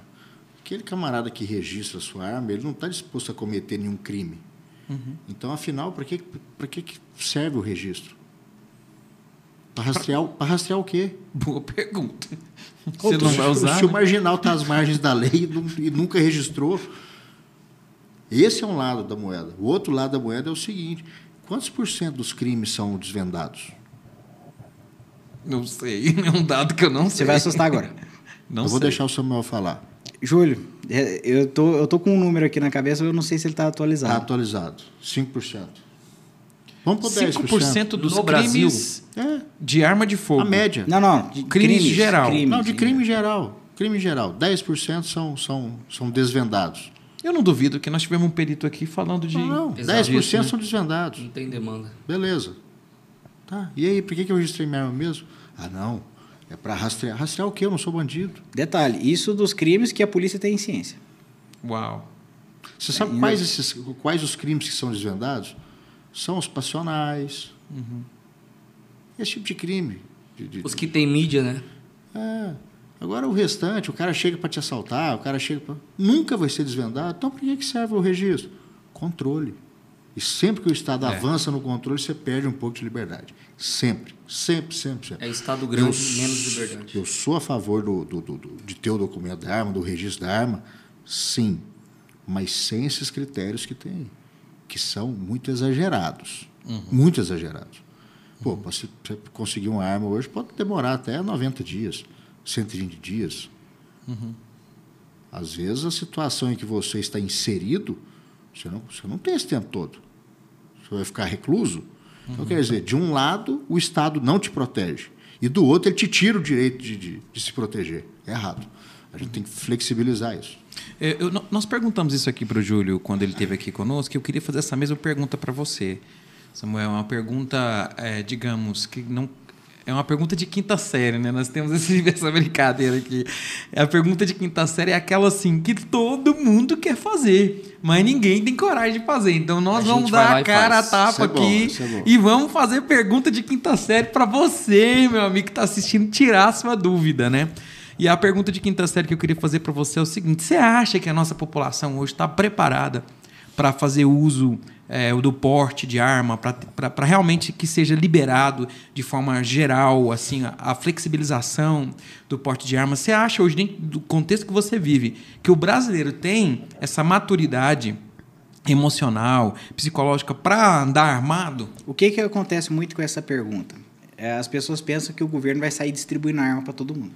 Aquele camarada que registra a sua arma, ele não está disposto a cometer nenhum crime. Uhum. Então, afinal, para que, que serve o registro? Para rastrear, pra... rastrear o quê? Boa pergunta. [LAUGHS] Você não vai usar? Se né? o marginal está às margens da lei e nunca registrou, esse é um lado da moeda. O outro lado da moeda é o seguinte: quantos por cento dos crimes são desvendados? Não sei, [LAUGHS] é um dado que eu não sei. Você vai assustar agora. [LAUGHS] Não eu vou deixar o Samuel falar. Júlio, é, eu tô, eu tô com um número aqui na cabeça, eu não sei se ele está atualizado. Está atualizado, 5%. Vamos por 10%. 5% dos no crimes Brasil. de arma de fogo. A média. Não, não. De crimes, crimes geral. Crimes, não, de crime geral. Crime geral. 10% são, são, são desvendados. Eu não duvido que nós tivemos um perito aqui falando de. Não, não. 10% disso, né? são desvendados. Não tem demanda. Beleza. Tá. E aí, por que, que eu registrei minha arma mesmo? Ah, não. É para rastrear. Rastrear o quê? Eu não sou bandido. Detalhe, isso dos crimes que a polícia tem ciência. Uau. Você sabe é, quais, esses, quais os crimes que são desvendados? São os passionais. Uhum. Esse tipo de crime. De, de, os que tem mídia, né? É. Agora o restante, o cara chega para te assaltar, o cara chega para. Nunca vai ser desvendado. Então, por que, que serve o registro? Controle. E sempre que o Estado é. avança no controle, você perde um pouco de liberdade. Sempre, sempre, sempre. sempre. É Estado grande, eu, menos liberdade. Eu sou a favor do, do, do, de ter o documento da arma, do registro da arma, sim. Mas sem esses critérios que tem, que são muito exagerados. Uhum. Muito exagerados. Pô, uhum. para você conseguir uma arma hoje pode demorar até 90 dias, 120 dias. Uhum. Às vezes, a situação em que você está inserido você não, você não tem esse tempo todo. Você vai ficar recluso. Então, quer dizer, de um lado, o Estado não te protege. E do outro, ele te tira o direito de, de, de se proteger. É errado. A gente tem que flexibilizar isso. É, eu, nós perguntamos isso aqui para o Júlio quando ele esteve aqui conosco. Eu queria fazer essa mesma pergunta para você, Samuel. Uma pergunta, é, digamos, que não é uma pergunta de quinta série, né? Nós temos esse, [LAUGHS] essa brincadeira aqui. A pergunta de quinta série é aquela assim que todo mundo quer fazer, mas ninguém tem coragem de fazer. Então nós a vamos dar a cara a tapa é aqui é bom, e vamos fazer pergunta de quinta série para você, meu amigo que está assistindo, tirar a sua dúvida, né? E a pergunta de quinta série que eu queria fazer para você é o seguinte: você acha que a nossa população hoje está preparada para fazer uso é, do porte de arma, para realmente que seja liberado de forma geral assim a, a, flexibilização do porte de arma. Você acha hoje, dentro do contexto que você vive, que o brasileiro tem essa maturidade emocional, psicológica para andar armado? O que, que acontece muito com essa pergunta? É, as pessoas pensam que o governo vai sair distribuindo arma para todo mundo.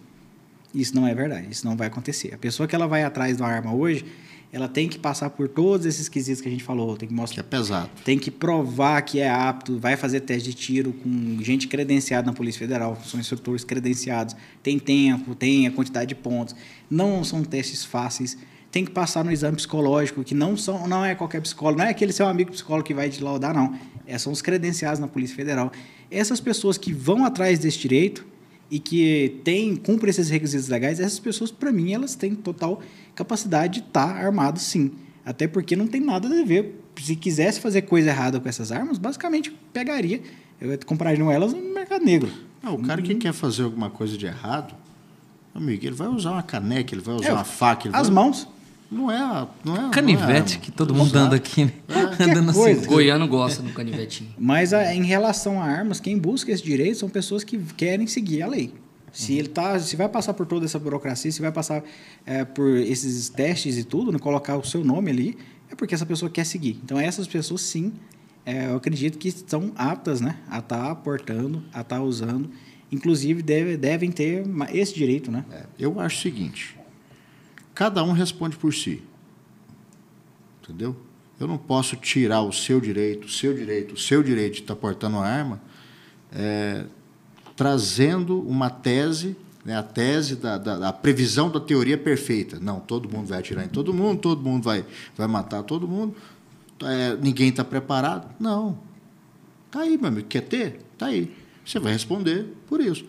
Isso não é verdade, isso não vai acontecer. A pessoa que ela vai atrás de uma arma hoje, ela tem que passar por todos esses quesitos que a gente falou. Tem que mostrar. Que é pesado. Tem que provar que é apto, vai fazer teste de tiro com gente credenciada na Polícia Federal, são instrutores credenciados. Tem tempo, tem a quantidade de pontos. Não são testes fáceis. Tem que passar no exame psicológico, que não, são, não é qualquer psicólogo, não é aquele seu amigo psicólogo que vai te laudar, não. É, são os credenciados na Polícia Federal. Essas pessoas que vão atrás desse direito e que tem, cumprem esses requisitos legais, essas pessoas, para mim, elas têm total capacidade de estar tá armado sim. Até porque não tem nada a ver. Se quisesse fazer coisa errada com essas armas, basicamente pegaria, eu compraria elas no mercado negro. Não, o cara que quer fazer alguma coisa de errado, amigo, ele vai usar uma caneca, ele vai usar é, uma faca. as vai... mãos. Não é, não é canivete não é, que todo mundo anda aqui, né? É, andando assim. Goiano gosta do canivetinho. Mas a, em relação a armas, quem busca esse direito são pessoas que querem seguir a lei. Se uhum. ele tá, se vai passar por toda essa burocracia, se vai passar é, por esses testes e tudo, né, colocar o seu nome ali, é porque essa pessoa quer seguir. Então essas pessoas sim, é, eu acredito que estão aptas né, a estar aportando, a estar usando. Inclusive, deve, devem ter esse direito, né? É, eu acho o seguinte: cada um responde por si. Entendeu? Eu não posso tirar o seu direito, o seu direito, o seu direito de estar portando uma arma, é, trazendo uma tese, né, a tese da, da, da previsão da teoria perfeita. Não, todo mundo vai atirar em todo mundo, todo mundo vai, vai matar todo mundo, é, ninguém está preparado. Não. Está aí, meu amigo. Quer ter? Está aí. Você vai responder por isso.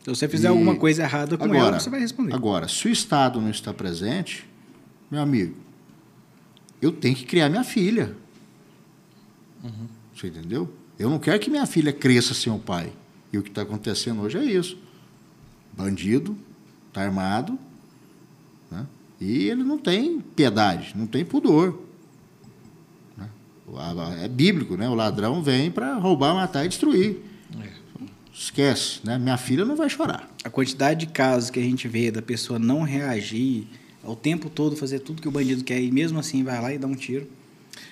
Né? Se você fizer E- alguma coisa errada com ela, você vai responder. Agora, se o Estado não está presente, meu amigo, eu tenho que criar minha filha. Uhum. Você entendeu? Eu não quero que minha filha cresça sem o pai. E o que está acontecendo hoje é isso. Bandido, está armado, né? e ele não tem piedade, não tem pudor. né? É bíblico, né? O ladrão vem para roubar, matar e destruir. Esquece, né? Minha filha não vai chorar. A quantidade de casos que a gente vê da pessoa não reagir, ao tempo todo fazer tudo que o bandido quer e mesmo assim vai lá e dá um tiro,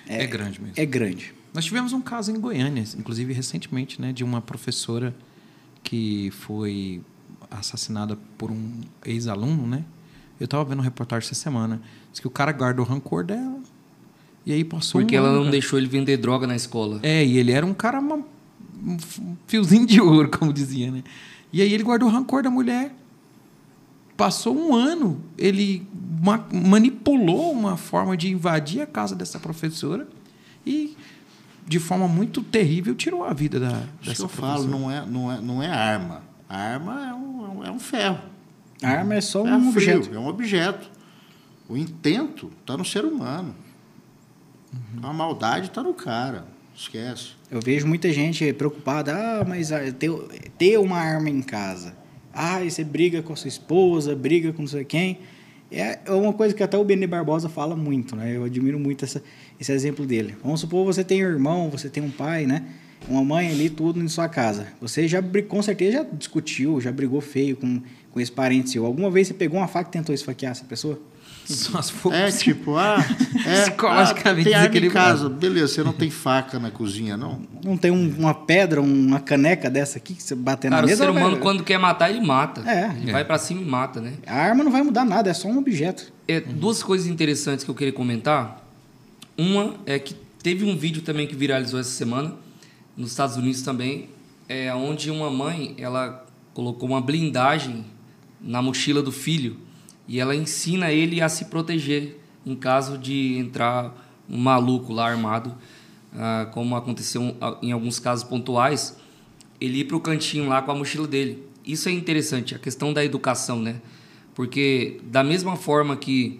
É, grande mesmo. é grande. Nós tivemos um caso em Goiânia, inclusive recentemente, né, de uma professora que foi assassinada por um ex-aluno, né? Eu estava vendo uma reportagem essa semana. Diz que o cara guardou o rancor dela. E aí passou Porque um ela ano, não cara. deixou ele vender droga na escola. É, e ele era um cara um um fiozinho de ouro, [LAUGHS] como dizia, né? E aí ele guardou o rancor da mulher. Passou um ano, ele ma- manipulou uma forma de invadir a casa dessa professora e, de forma muito terrível, tirou a vida da, Isso que dessa eu falo, professora. não é, não, é, não é arma. A arma é um, é um ferro. A arma é só é um frio, objeto. É um objeto. O intento está no ser humano. A maldade está no cara. Esquece. Eu vejo muita gente preocupada, ah, mas ah, ter, ter uma arma em casa. Ah, você briga com a sua esposa, briga com não sei quem. É é uma coisa que até o Benê Barbosa fala muito, né? Eu admiro muito essa, esse exemplo dele. Vamos supor você tem um irmão, você tem um pai, né? Uma mãe ali, tudo em sua casa. Você já, com certeza, já discutiu, já brigou feio com, com esse parente seu. Alguma vez você pegou uma faca e tentou esfaquear essa pessoa? For É tipo, ah, [LAUGHS] é, Psicologicamente ah, tem em casa. Beleza, você não tem faca na cozinha, não? Não tem um- uma pedra, uma caneca dessa aqui que você bater Cara, na o mesa? ser ela humano, vai- quando quer matar, ele mata. É. Ele É. vai pra cima e mata, né? A arma não vai mudar nada, é só um objeto. É, Duas coisas interessantes que eu queria comentar. Uma é que teve um vídeo também que viralizou essa semana, nos Estados Unidos também, é, onde uma mãe ela colocou uma blindagem na mochila do filho e ela ensina ele a se proteger em caso de entrar um maluco lá armado, ah, como aconteceu em alguns casos pontuais, ele ir para o cantinho lá com a mochila dele. Isso é interessante, a questão da educação, né? Porque da mesma forma que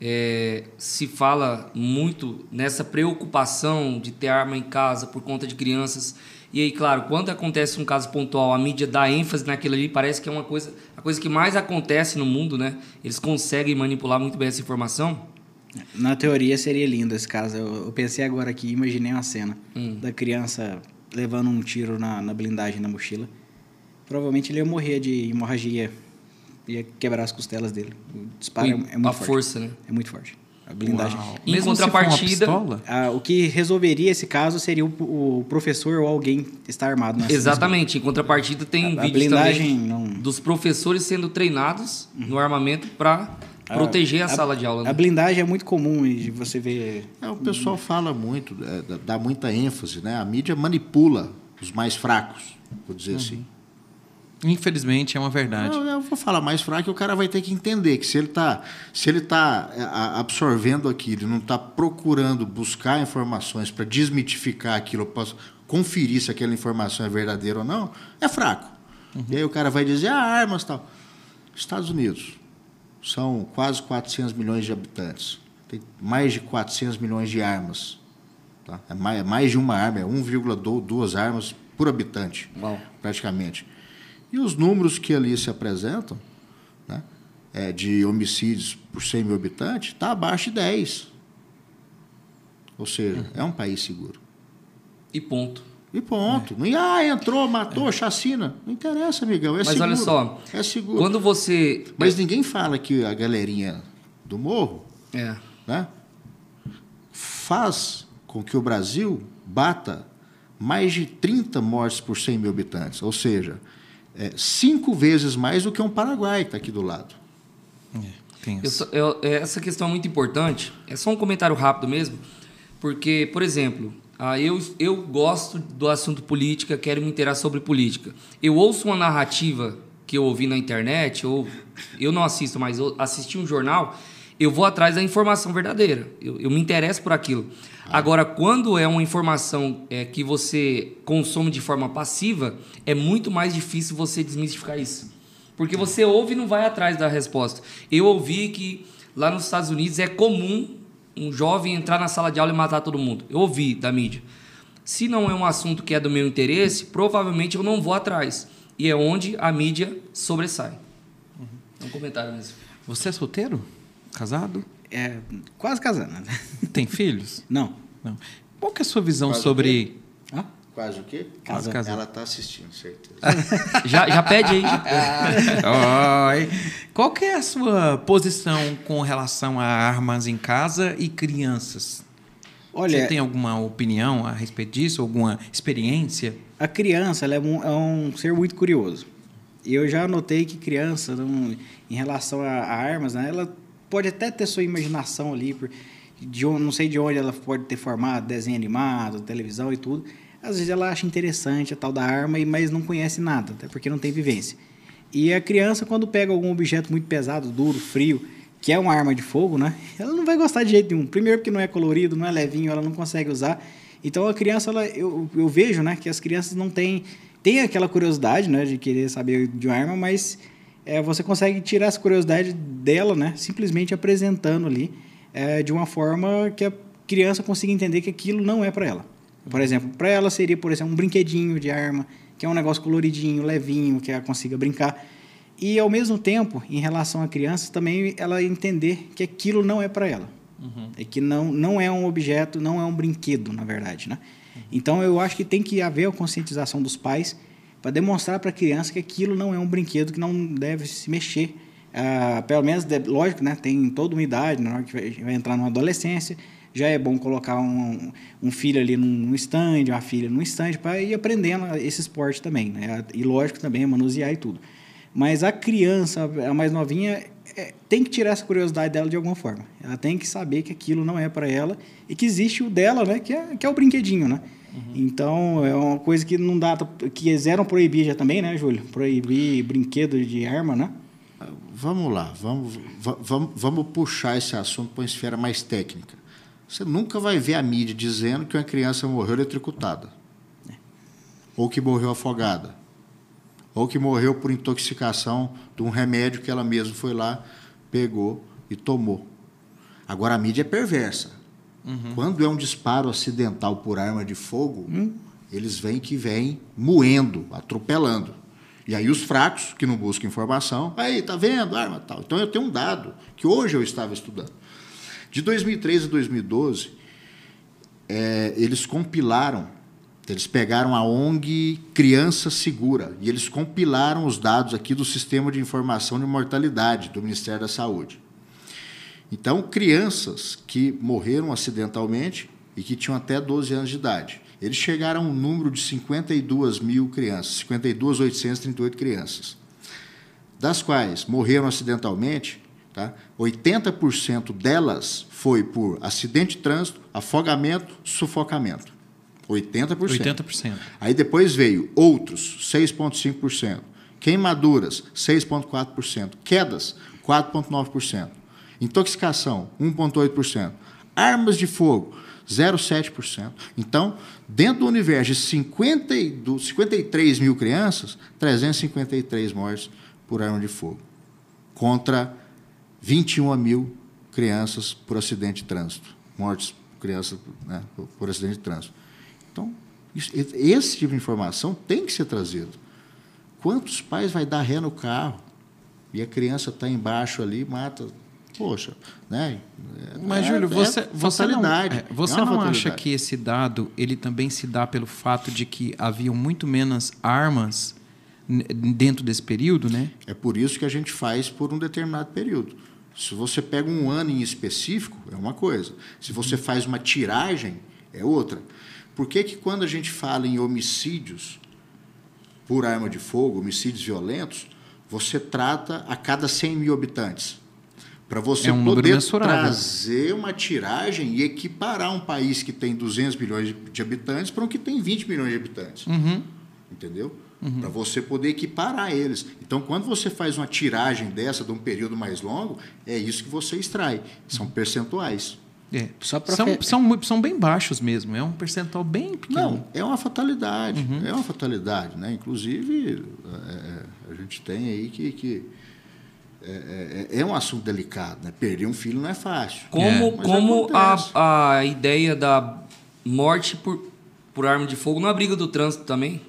é, se fala muito nessa preocupação de ter arma em casa por conta de crianças, e aí, claro, quando acontece um caso pontual, a mídia dá ênfase naquilo ali, parece que é uma coisa, a coisa que mais acontece no mundo, né? Eles conseguem manipular muito bem essa informação. Na teoria seria lindo esse caso. Eu, eu pensei agora aqui, imaginei uma cena Hum. da criança levando um tiro na, na blindagem na mochila. Provavelmente ele ia morrer de hemorragia, ia quebrar as costelas dele. O disparo é, é muito a forte. força, né? É muito forte. A blindagem. Uau. Em como se for uma contrapartida-? Ah, o que resolveria esse caso seria o, o professor ou alguém estar armado. nessa- Exatamente. Em contrapartida, tem A- a vídeos blindagem também não- dos professores sendo treinados no armamento para proteger a, sala de aula. A Né? blindagem é muito comum de você ver. É, o pessoal fala muito, é, dá- dá muita ênfase, né? A mídia manipula os mais fracos, vou dizer assim. Infelizmente, é uma verdade. Não, eu vou falar mais fraco que o cara vai ter que entender que se ele está se ele tá é, absorvendo aquilo, e não está procurando buscar informações para desmitificar aquilo, para conferir se aquela informação é verdadeira ou não, é fraco. E aí o cara vai dizer, ah, armas tal. Estados Unidos são quase 400 milhões de habitantes. Tem mais de 400 milhões de armas. Tá? É, mais, é mais de uma arma, é 1,2 armas por habitante, Uau. praticamente. E os números que ali se apresentam, né, é, de homicídios por 100 mil habitantes, está abaixo de 10. Ou seja, é um país seguro. E ponto. E ponto. Não, ah, entrou, matou, chacina. Não interessa, amigão. É Mas seguro. olha só, É seguro. Quando você. Mas ninguém fala que a galerinha do morro É. né, faz com que o Brasil bata mais de 30 mortes por 100 mil habitantes, ou seja, é, cinco vezes mais do que um Paraguai que está aqui do lado. É, eu, eu, é, essa questão é muito importante. É só um comentário rápido mesmo, porque, por exemplo, ah, eu, eu gosto do assunto política, quero me inteirar sobre política. Eu ouço uma narrativa que eu ouvi na internet, ou eu não assisto, mas eu assisti um jornal, eu vou atrás da informação verdadeira. Eu, eu me interesso por aquilo. Agora, quando é uma informação é, que você consome de forma passiva, é muito mais difícil você desmistificar isso. Porque você ouve e não vai atrás da resposta. Eu ouvi que lá nos Estados Unidos é comum um jovem entrar na sala de aula e matar todo mundo. Eu ouvi da mídia. Se não é um assunto que é do meu interesse, provavelmente eu não vou atrás. E é onde a mídia sobressai. Uhum. É um comentário mesmo. Você é solteiro? Casado? É, quase casado. Tem filhos? Não. Não. Qual que é a sua visão quase sobre... Hã? Quase o quê? Quase casado. Ela está assistindo, certeza. [LAUGHS] já, já pede aí. [LAUGHS] Oi. Qual que é a sua posição com relação a armas em casa e crianças? Olha, Você tem alguma opinião a respeito disso? Alguma experiência? A criança ela é, um, é um ser muito curioso. Eu já notei que criança, não, em relação a, a, armas, né, ela pode até ter sua imaginação ali, por, de não sei de onde ela pode ter formado, desenho animado, televisão e tudo. Às vezes ela acha interessante a tal da arma, mas não conhece nada, até porque não tem vivência. E a criança, quando pega algum objeto muito pesado, duro, frio, que é uma arma de fogo, né? Ela não vai gostar de jeito nenhum. Primeiro porque não é colorido, não é levinho, ela não consegue usar. Então a criança, ela, eu, eu vejo, né, que as crianças não têm tem aquela curiosidade, né, de querer saber de uma arma, mas é, você consegue tirar essa curiosidade dela, né, simplesmente apresentando ali é, de uma forma que a criança consiga entender que aquilo não é para ela. Por exemplo, para ela seria, por exemplo, um brinquedinho de arma, que é um negócio coloridinho, levinho, que ela consiga brincar. E, ao mesmo tempo, em relação à criança, também ela entender que aquilo não é para ela. Uhum. É que não, não é um objeto, não é um brinquedo, na verdade. Né? Uhum. Então, eu acho que tem que haver a conscientização dos pais para demonstrar para a criança que aquilo não é um brinquedo, que não deve se mexer. Ah, pelo menos, lógico, né, tem toda uma idade, na hora que vai, vai entrar numa adolescência, já é bom colocar um, um filho ali num stand, uma filha num stand, para ir aprendendo esse esporte também. Né? E lógico também, manusear e tudo. Mas a criança, a mais novinha, é, tem que tirar essa curiosidade dela de alguma forma. Ela tem que saber que aquilo não é para ela e que existe o dela, né? Que é, que é o brinquedinho, né? Uhum. Então, é uma coisa que não dá... Que quiseram proibir já também, né, Júlio? Proibir brinquedo de arma, né? Vamos lá, vamos, vamos, vamos puxar esse assunto para uma esfera mais técnica. Você nunca vai ver a mídia dizendo que uma criança morreu eletrocutada. É. Ou que morreu afogada ou que morreu por intoxicação de um remédio que ela mesma foi lá, pegou e tomou. Agora, a mídia é perversa. Uhum. Quando é um disparo acidental por arma de fogo, uhum. eles vêm que vêm moendo, atropelando. E aí os fracos, que não buscam informação, aí, tá vendo, arma tal. Então eu tenho um dado que hoje eu estava estudando. De 2013 a 2012, é, eles compilaram eles pegaram a ONG Criança Segura e eles compilaram os dados aqui do Sistema de Informação de Mortalidade do Ministério da Saúde. Então, crianças que morreram acidentalmente e que tinham até 12 anos de idade. Eles chegaram a um número de 52 mil crianças, 52.838 crianças, das quais morreram acidentalmente, tá? 80% delas foi por acidente de trânsito, afogamento, sufocamento. 80%. 80%. Aí depois veio outros, 6,5%. Queimaduras, 6,4%. Quedas, 4,9%. Intoxicação, 1,8%. Armas de fogo, 0,7%. Então, dentro do universo de 50, do 53 mil crianças, 353 mortes por arma de fogo. Contra 21 mil crianças por acidente de trânsito. Mortes crianças né, por acidente de trânsito. Então, isso, esse tipo de informação tem que ser trazido. Quantos pais vai dar ré no carro e a criança está embaixo ali mata? Poxa, né? Mas, é, Júlio, você, é você não, é, você é não acha que esse dado ele também se dá pelo fato de que haviam muito menos armas dentro desse período, né? É por isso que a gente faz por um determinado período. Se você pega um ano em específico, é uma coisa. Se você faz uma tiragem, é outra. Por que, que quando a gente fala em homicídios por arma de fogo, homicídios violentos, você trata a cada 100 mil habitantes? Para você É um poder trazer uma tiragem e equiparar um país que tem 200 milhões de- habitantes para um que tem 20 milhões de habitantes. Uhum. Entendeu? Para você poder equiparar eles. Então, quando você faz uma tiragem dessa de um período mais longo, é isso que você extrai. São percentuais. É. São, fe- são, são bem baixos mesmo. É um percentual bem pequeno. Não, é uma fatalidade. É uma fatalidade. Né? Inclusive, é, é, a gente tem aí que. que é, é- é um assunto delicado. Né? Perder um filho não é fácil. Como, Mas como acontece. a, a ideia da morte por, por arma de fogo não é briga do trânsito também?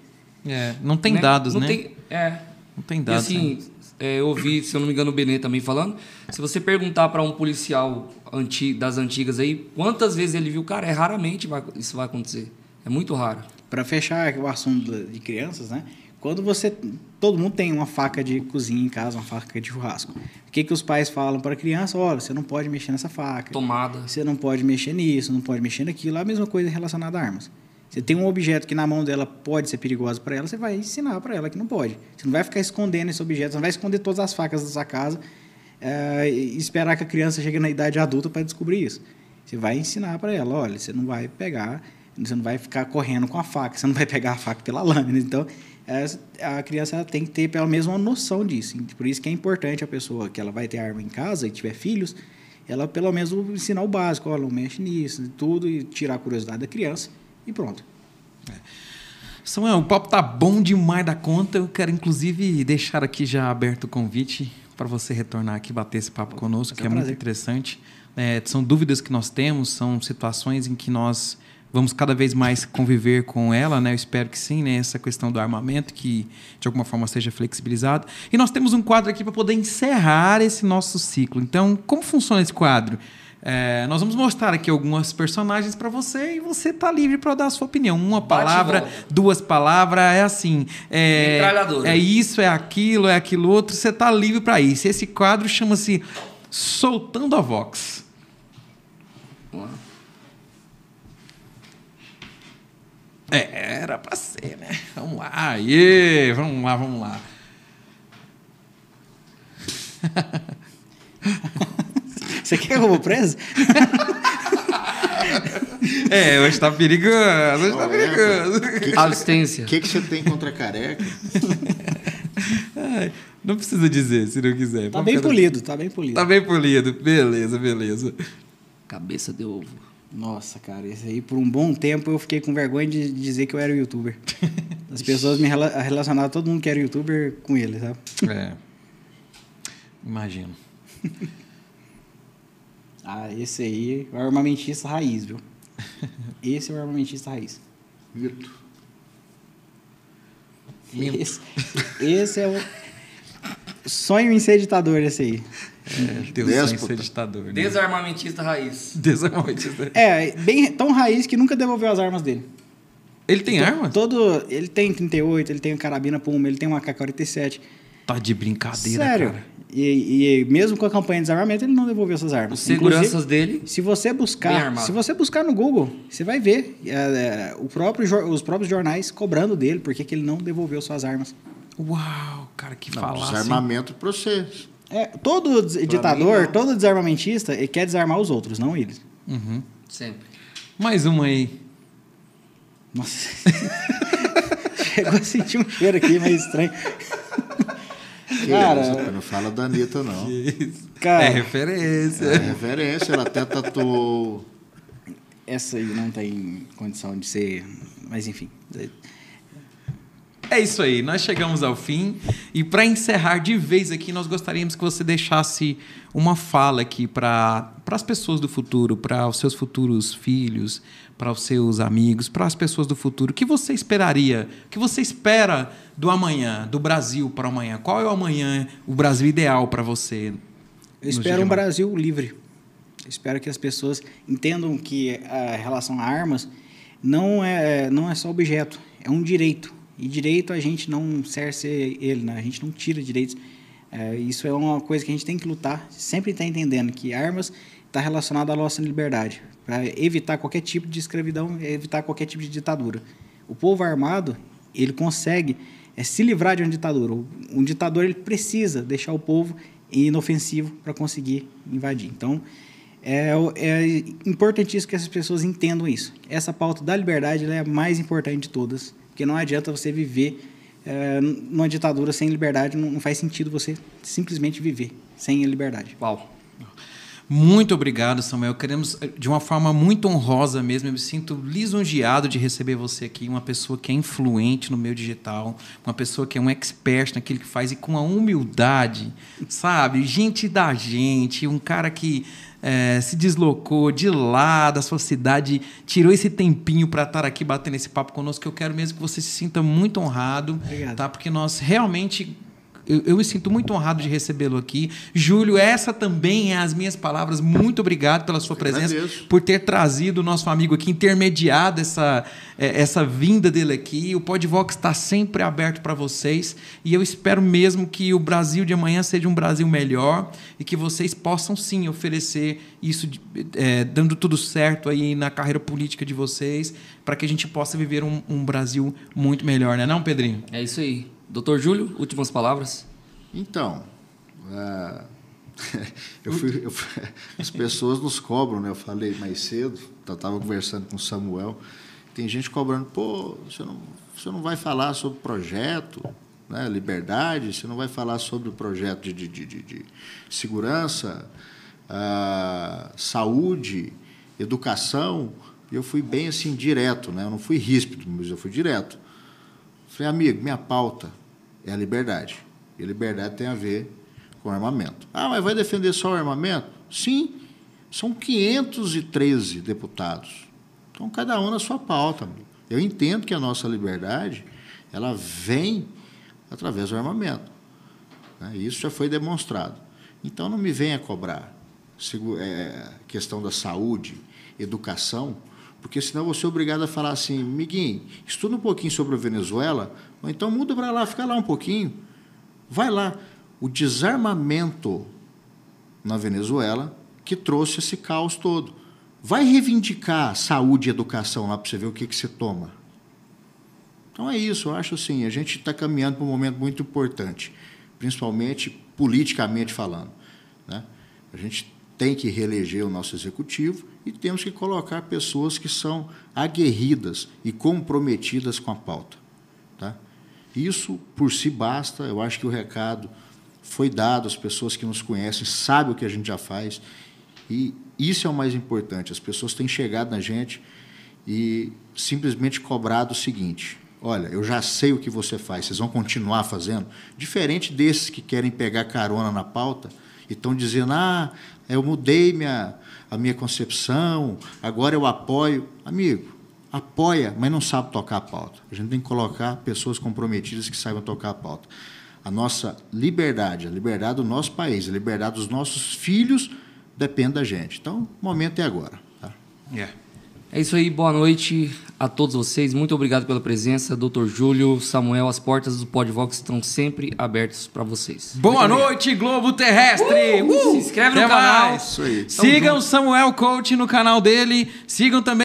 É, não tem né? dados, não né? Tem, é. Não tem E dados. né? assim, é, eu ouvi, se eu não me engano, o Benê também falando. Se você perguntar para um policial anti, das antigas aí, quantas vezes ele viu, cara, é raramente vai- isso vai acontecer. É muito raro. Para fechar o assunto de crianças, né? Quando você. Todo mundo tem uma faca de cozinha em casa, uma faca de churrasco. O que, que os pais falam para a criança? Olha, você não pode mexer nessa faca. Tomada. Você não pode mexer nisso, não pode mexer naquilo. A mesma coisa relacionada a armas. Você tem um objeto que na mão dela pode ser perigoso para ela, você vai ensinar para ela que não pode. Você não vai ficar escondendo esse objeto, você não vai esconder todas as facas da sua casa eh, e esperar que a criança chegue na idade adulta para descobrir isso. Você vai ensinar para ela, olha, você não vai pegar, você não vai ficar correndo com a faca, você não vai pegar a faca pela lâmina. Então, a criança ela tem que ter pelo menos uma noção disso. Por isso que é importante a pessoa que ela vai ter arma em casa e tiver filhos, ela pelo menos ensinar o básico, olha, não mexe nisso, tudo, e tirar a curiosidade da criança e pronto. Samuel, o papo tá bom demais da conta. Eu quero, inclusive, deixar aqui já aberto o convite para você retornar aqui e bater esse papo conosco, que é muito interessante. É, são dúvidas que nós temos, são situações em que nós vamos cada vez mais conviver com ela, né? Eu espero que sim, né? Essa questão do armamento, que de alguma forma seja flexibilizado. E nós temos um quadro aqui para poder encerrar esse nosso ciclo. Então, como funciona esse quadro? É, nós vamos mostrar aqui algumas personagens para você e você tá livre para dar a sua opinião. Uma palavra, duas palavras, é assim. É, é isso, é aquilo, é aquilo outro. Você tá livre para isso. Esse quadro chama-se Soltando a Vox. Vamos É, era pra ser, né? Vamos lá, aê, vamos lá, vamos lá. [LAUGHS] Você quer que eu vou preso? É, hoje tá perigoso, hoje tá perigoso. O que, que, Assistência. você- que que você tem contra careca? [LAUGHS] Ai, Não precisa dizer, se não quiser. Tá Vamos bem cada- polido, tá bem polido. Tá bem polido. Beleza, beleza. Cabeça de ovo. Nossa, cara, esse aí por um bom tempo eu fiquei com vergonha de dizer que eu era youtuber. [LAUGHS] As pessoas me rela relacionavam todo mundo que era youtuber com ele, sabe? É. Imagino. [LAUGHS] Ah, esse aí é o armamentista raiz, viu? [LAUGHS] Esse é o armamentista raiz. Mito. Esse, esse é o sonho em ser ditador, esse aí. É, Deus sem Déspota. ser ditador. Né? Desarmamentista raiz. Desarmamentista. É, bem tão raiz que nunca devolveu as armas dele. Ele tem arma? Todo, ele tem 38, ele tem carabina Puma, ele tem uma AK-47. Tá de brincadeira, Sério. cara. E, e mesmo com a campanha de desarmamento, ele não devolveu essas armas. Os seguranças Inclusive, dele. Se você buscar, se você buscar no Google, você vai ver é, é, o próprio, os próprios jornais cobrando dele porque que ele não devolveu suas armas. Uau, cara, que falar. desarmamento para você. É, todo ditador, todo desarmamentista, ele quer desarmar os outros, não eles. Uhum. Sempre. Mais uma aí. Nossa. [LAUGHS] Chegou a sentir um cheiro aqui meio estranho. Que [LAUGHS] Cara- isso, não fala da Anitta, não. Cara, É referência. É referência, ela até tatuou. essa aí não tem condição de ser. Mas enfim. É isso aí, nós chegamos ao fim. E para encerrar de vez aqui, nós gostaríamos que você deixasse uma fala aqui para as pessoas do futuro, para os seus futuros filhos, para os seus amigos, para as pessoas do futuro. O que você esperaria? O que você espera do amanhã, do Brasil para amanhã? Qual é o amanhã, o Brasil ideal para você? Eu espero um? Brasil livre. Eu espero que as pessoas entendam que a relação a armas não é, não é só objeto, é um direito. E direito a gente não cerce ele, né? a gente não tira direitos É, isso é uma coisa que a gente tem que lutar, sempre está entendendo que armas está relacionado à nossa liberdade, para evitar qualquer tipo de escravidão, evitar qualquer tipo de ditadura. O povo armado, ele consegue é, se livrar de uma ditadura. Um ditador ele precisa deixar o povo inofensivo para conseguir invadir. Então, é, é importantíssimo que essas pessoas entendam isso. Essa pauta da liberdade é a mais importante de todas, porque não adianta você viver é, numa ditadura sem liberdade, não, faz sentido você simplesmente viver sem a liberdade. Uau. Muito obrigado, Samuel. Queremos, de uma forma muito honrosa mesmo, eu me sinto lisonjeado de receber você aqui, uma pessoa que é influente no meio digital, uma pessoa que é um expert naquilo que faz e com a humildade, sabe? Gente da gente, um cara que é, se deslocou de lá da sua cidade, tirou esse tempinho para estar aqui batendo esse papo conosco. Eu quero mesmo que você se sinta muito honrado, Obrigado. tá? Porque nós realmente eu, eu, me sinto muito honrado de recebê-lo aqui. Júlio, essa também é as minhas palavras. Muito obrigado pela sua presença, agradeço. por ter trazido o nosso amigo aqui, intermediado essa, é, essa vinda dele aqui. O Podvox está sempre aberto para vocês e eu espero mesmo que o Brasil de amanhã seja um Brasil melhor e que vocês possam sim oferecer isso, é, dando tudo certo aí na carreira política de vocês, para que a gente possa viver um, um Brasil muito melhor, né, não, Pedrinho? É isso aí. Doutor Júlio, últimas palavras. Então, ah, [LAUGHS] eu fui, eu as pessoas nos cobram, né? Eu falei mais cedo, estava conversando com o Samuel, tem gente cobrando, pô, você não, você não vai falar sobre projeto, né? liberdade, você não vai falar sobre o projeto de, de, de, de- segurança, ah, saúde, educação. E eu fui bem assim, direto, né? Eu não fui ríspido, mas eu fui direto. Falei, amigo, minha pauta é a liberdade. E liberdade tem a ver com armamento. Ah, mas vai defender só o armamento? Sim, são 513 deputados. Então, cada um na sua pauta. Eu entendo que a nossa liberdade ela vem através do armamento. né? Isso já foi demonstrado. Então, não me venha cobrar é, questão da saúde, educação, porque senão vou ser obrigado a falar assim, Miguinho, estuda um pouquinho sobre a Venezuela, então muda para lá, fica lá um pouquinho. Vai lá. O desarmamento na Venezuela que trouxe esse caos todo. Vai reivindicar saúde e educação lá para você ver o que, que você toma. Então é isso, eu acho assim, a gente está caminhando para um momento muito importante, principalmente politicamente falando. Né? A gente tem que reeleger o nosso executivo e temos que colocar pessoas que são aguerridas e comprometidas com a pauta. Tá? Isso por si basta, eu acho que o recado foi dado, as pessoas que nos conhecem sabem o que a gente já faz e isso é o mais importante. As pessoas têm chegado na gente e simplesmente cobrado o seguinte: olha, eu já sei o que você faz, vocês vão continuar fazendo? Diferente desses que querem pegar carona na pauta e estão dizendo: ah, eu mudei minha, a minha concepção, agora eu apoio. Amigo, apoia, mas não sabe tocar a pauta. A gente tem que colocar pessoas comprometidas que saibam tocar a pauta. A nossa liberdade, a liberdade do nosso país, a liberdade dos nossos filhos depende da gente. Então, o momento é agora. Tá? Yeah. É isso aí, boa noite a todos vocês. Muito obrigado pela presença, Dr. Júlio, Samuel. As portas do Podvox estão sempre abertas para vocês. Boa noite, Globo Terrestre! Uh! Se inscreve no canal. mais. Isso aí. Sigam o Samuel Coach no canal dele. Sigam também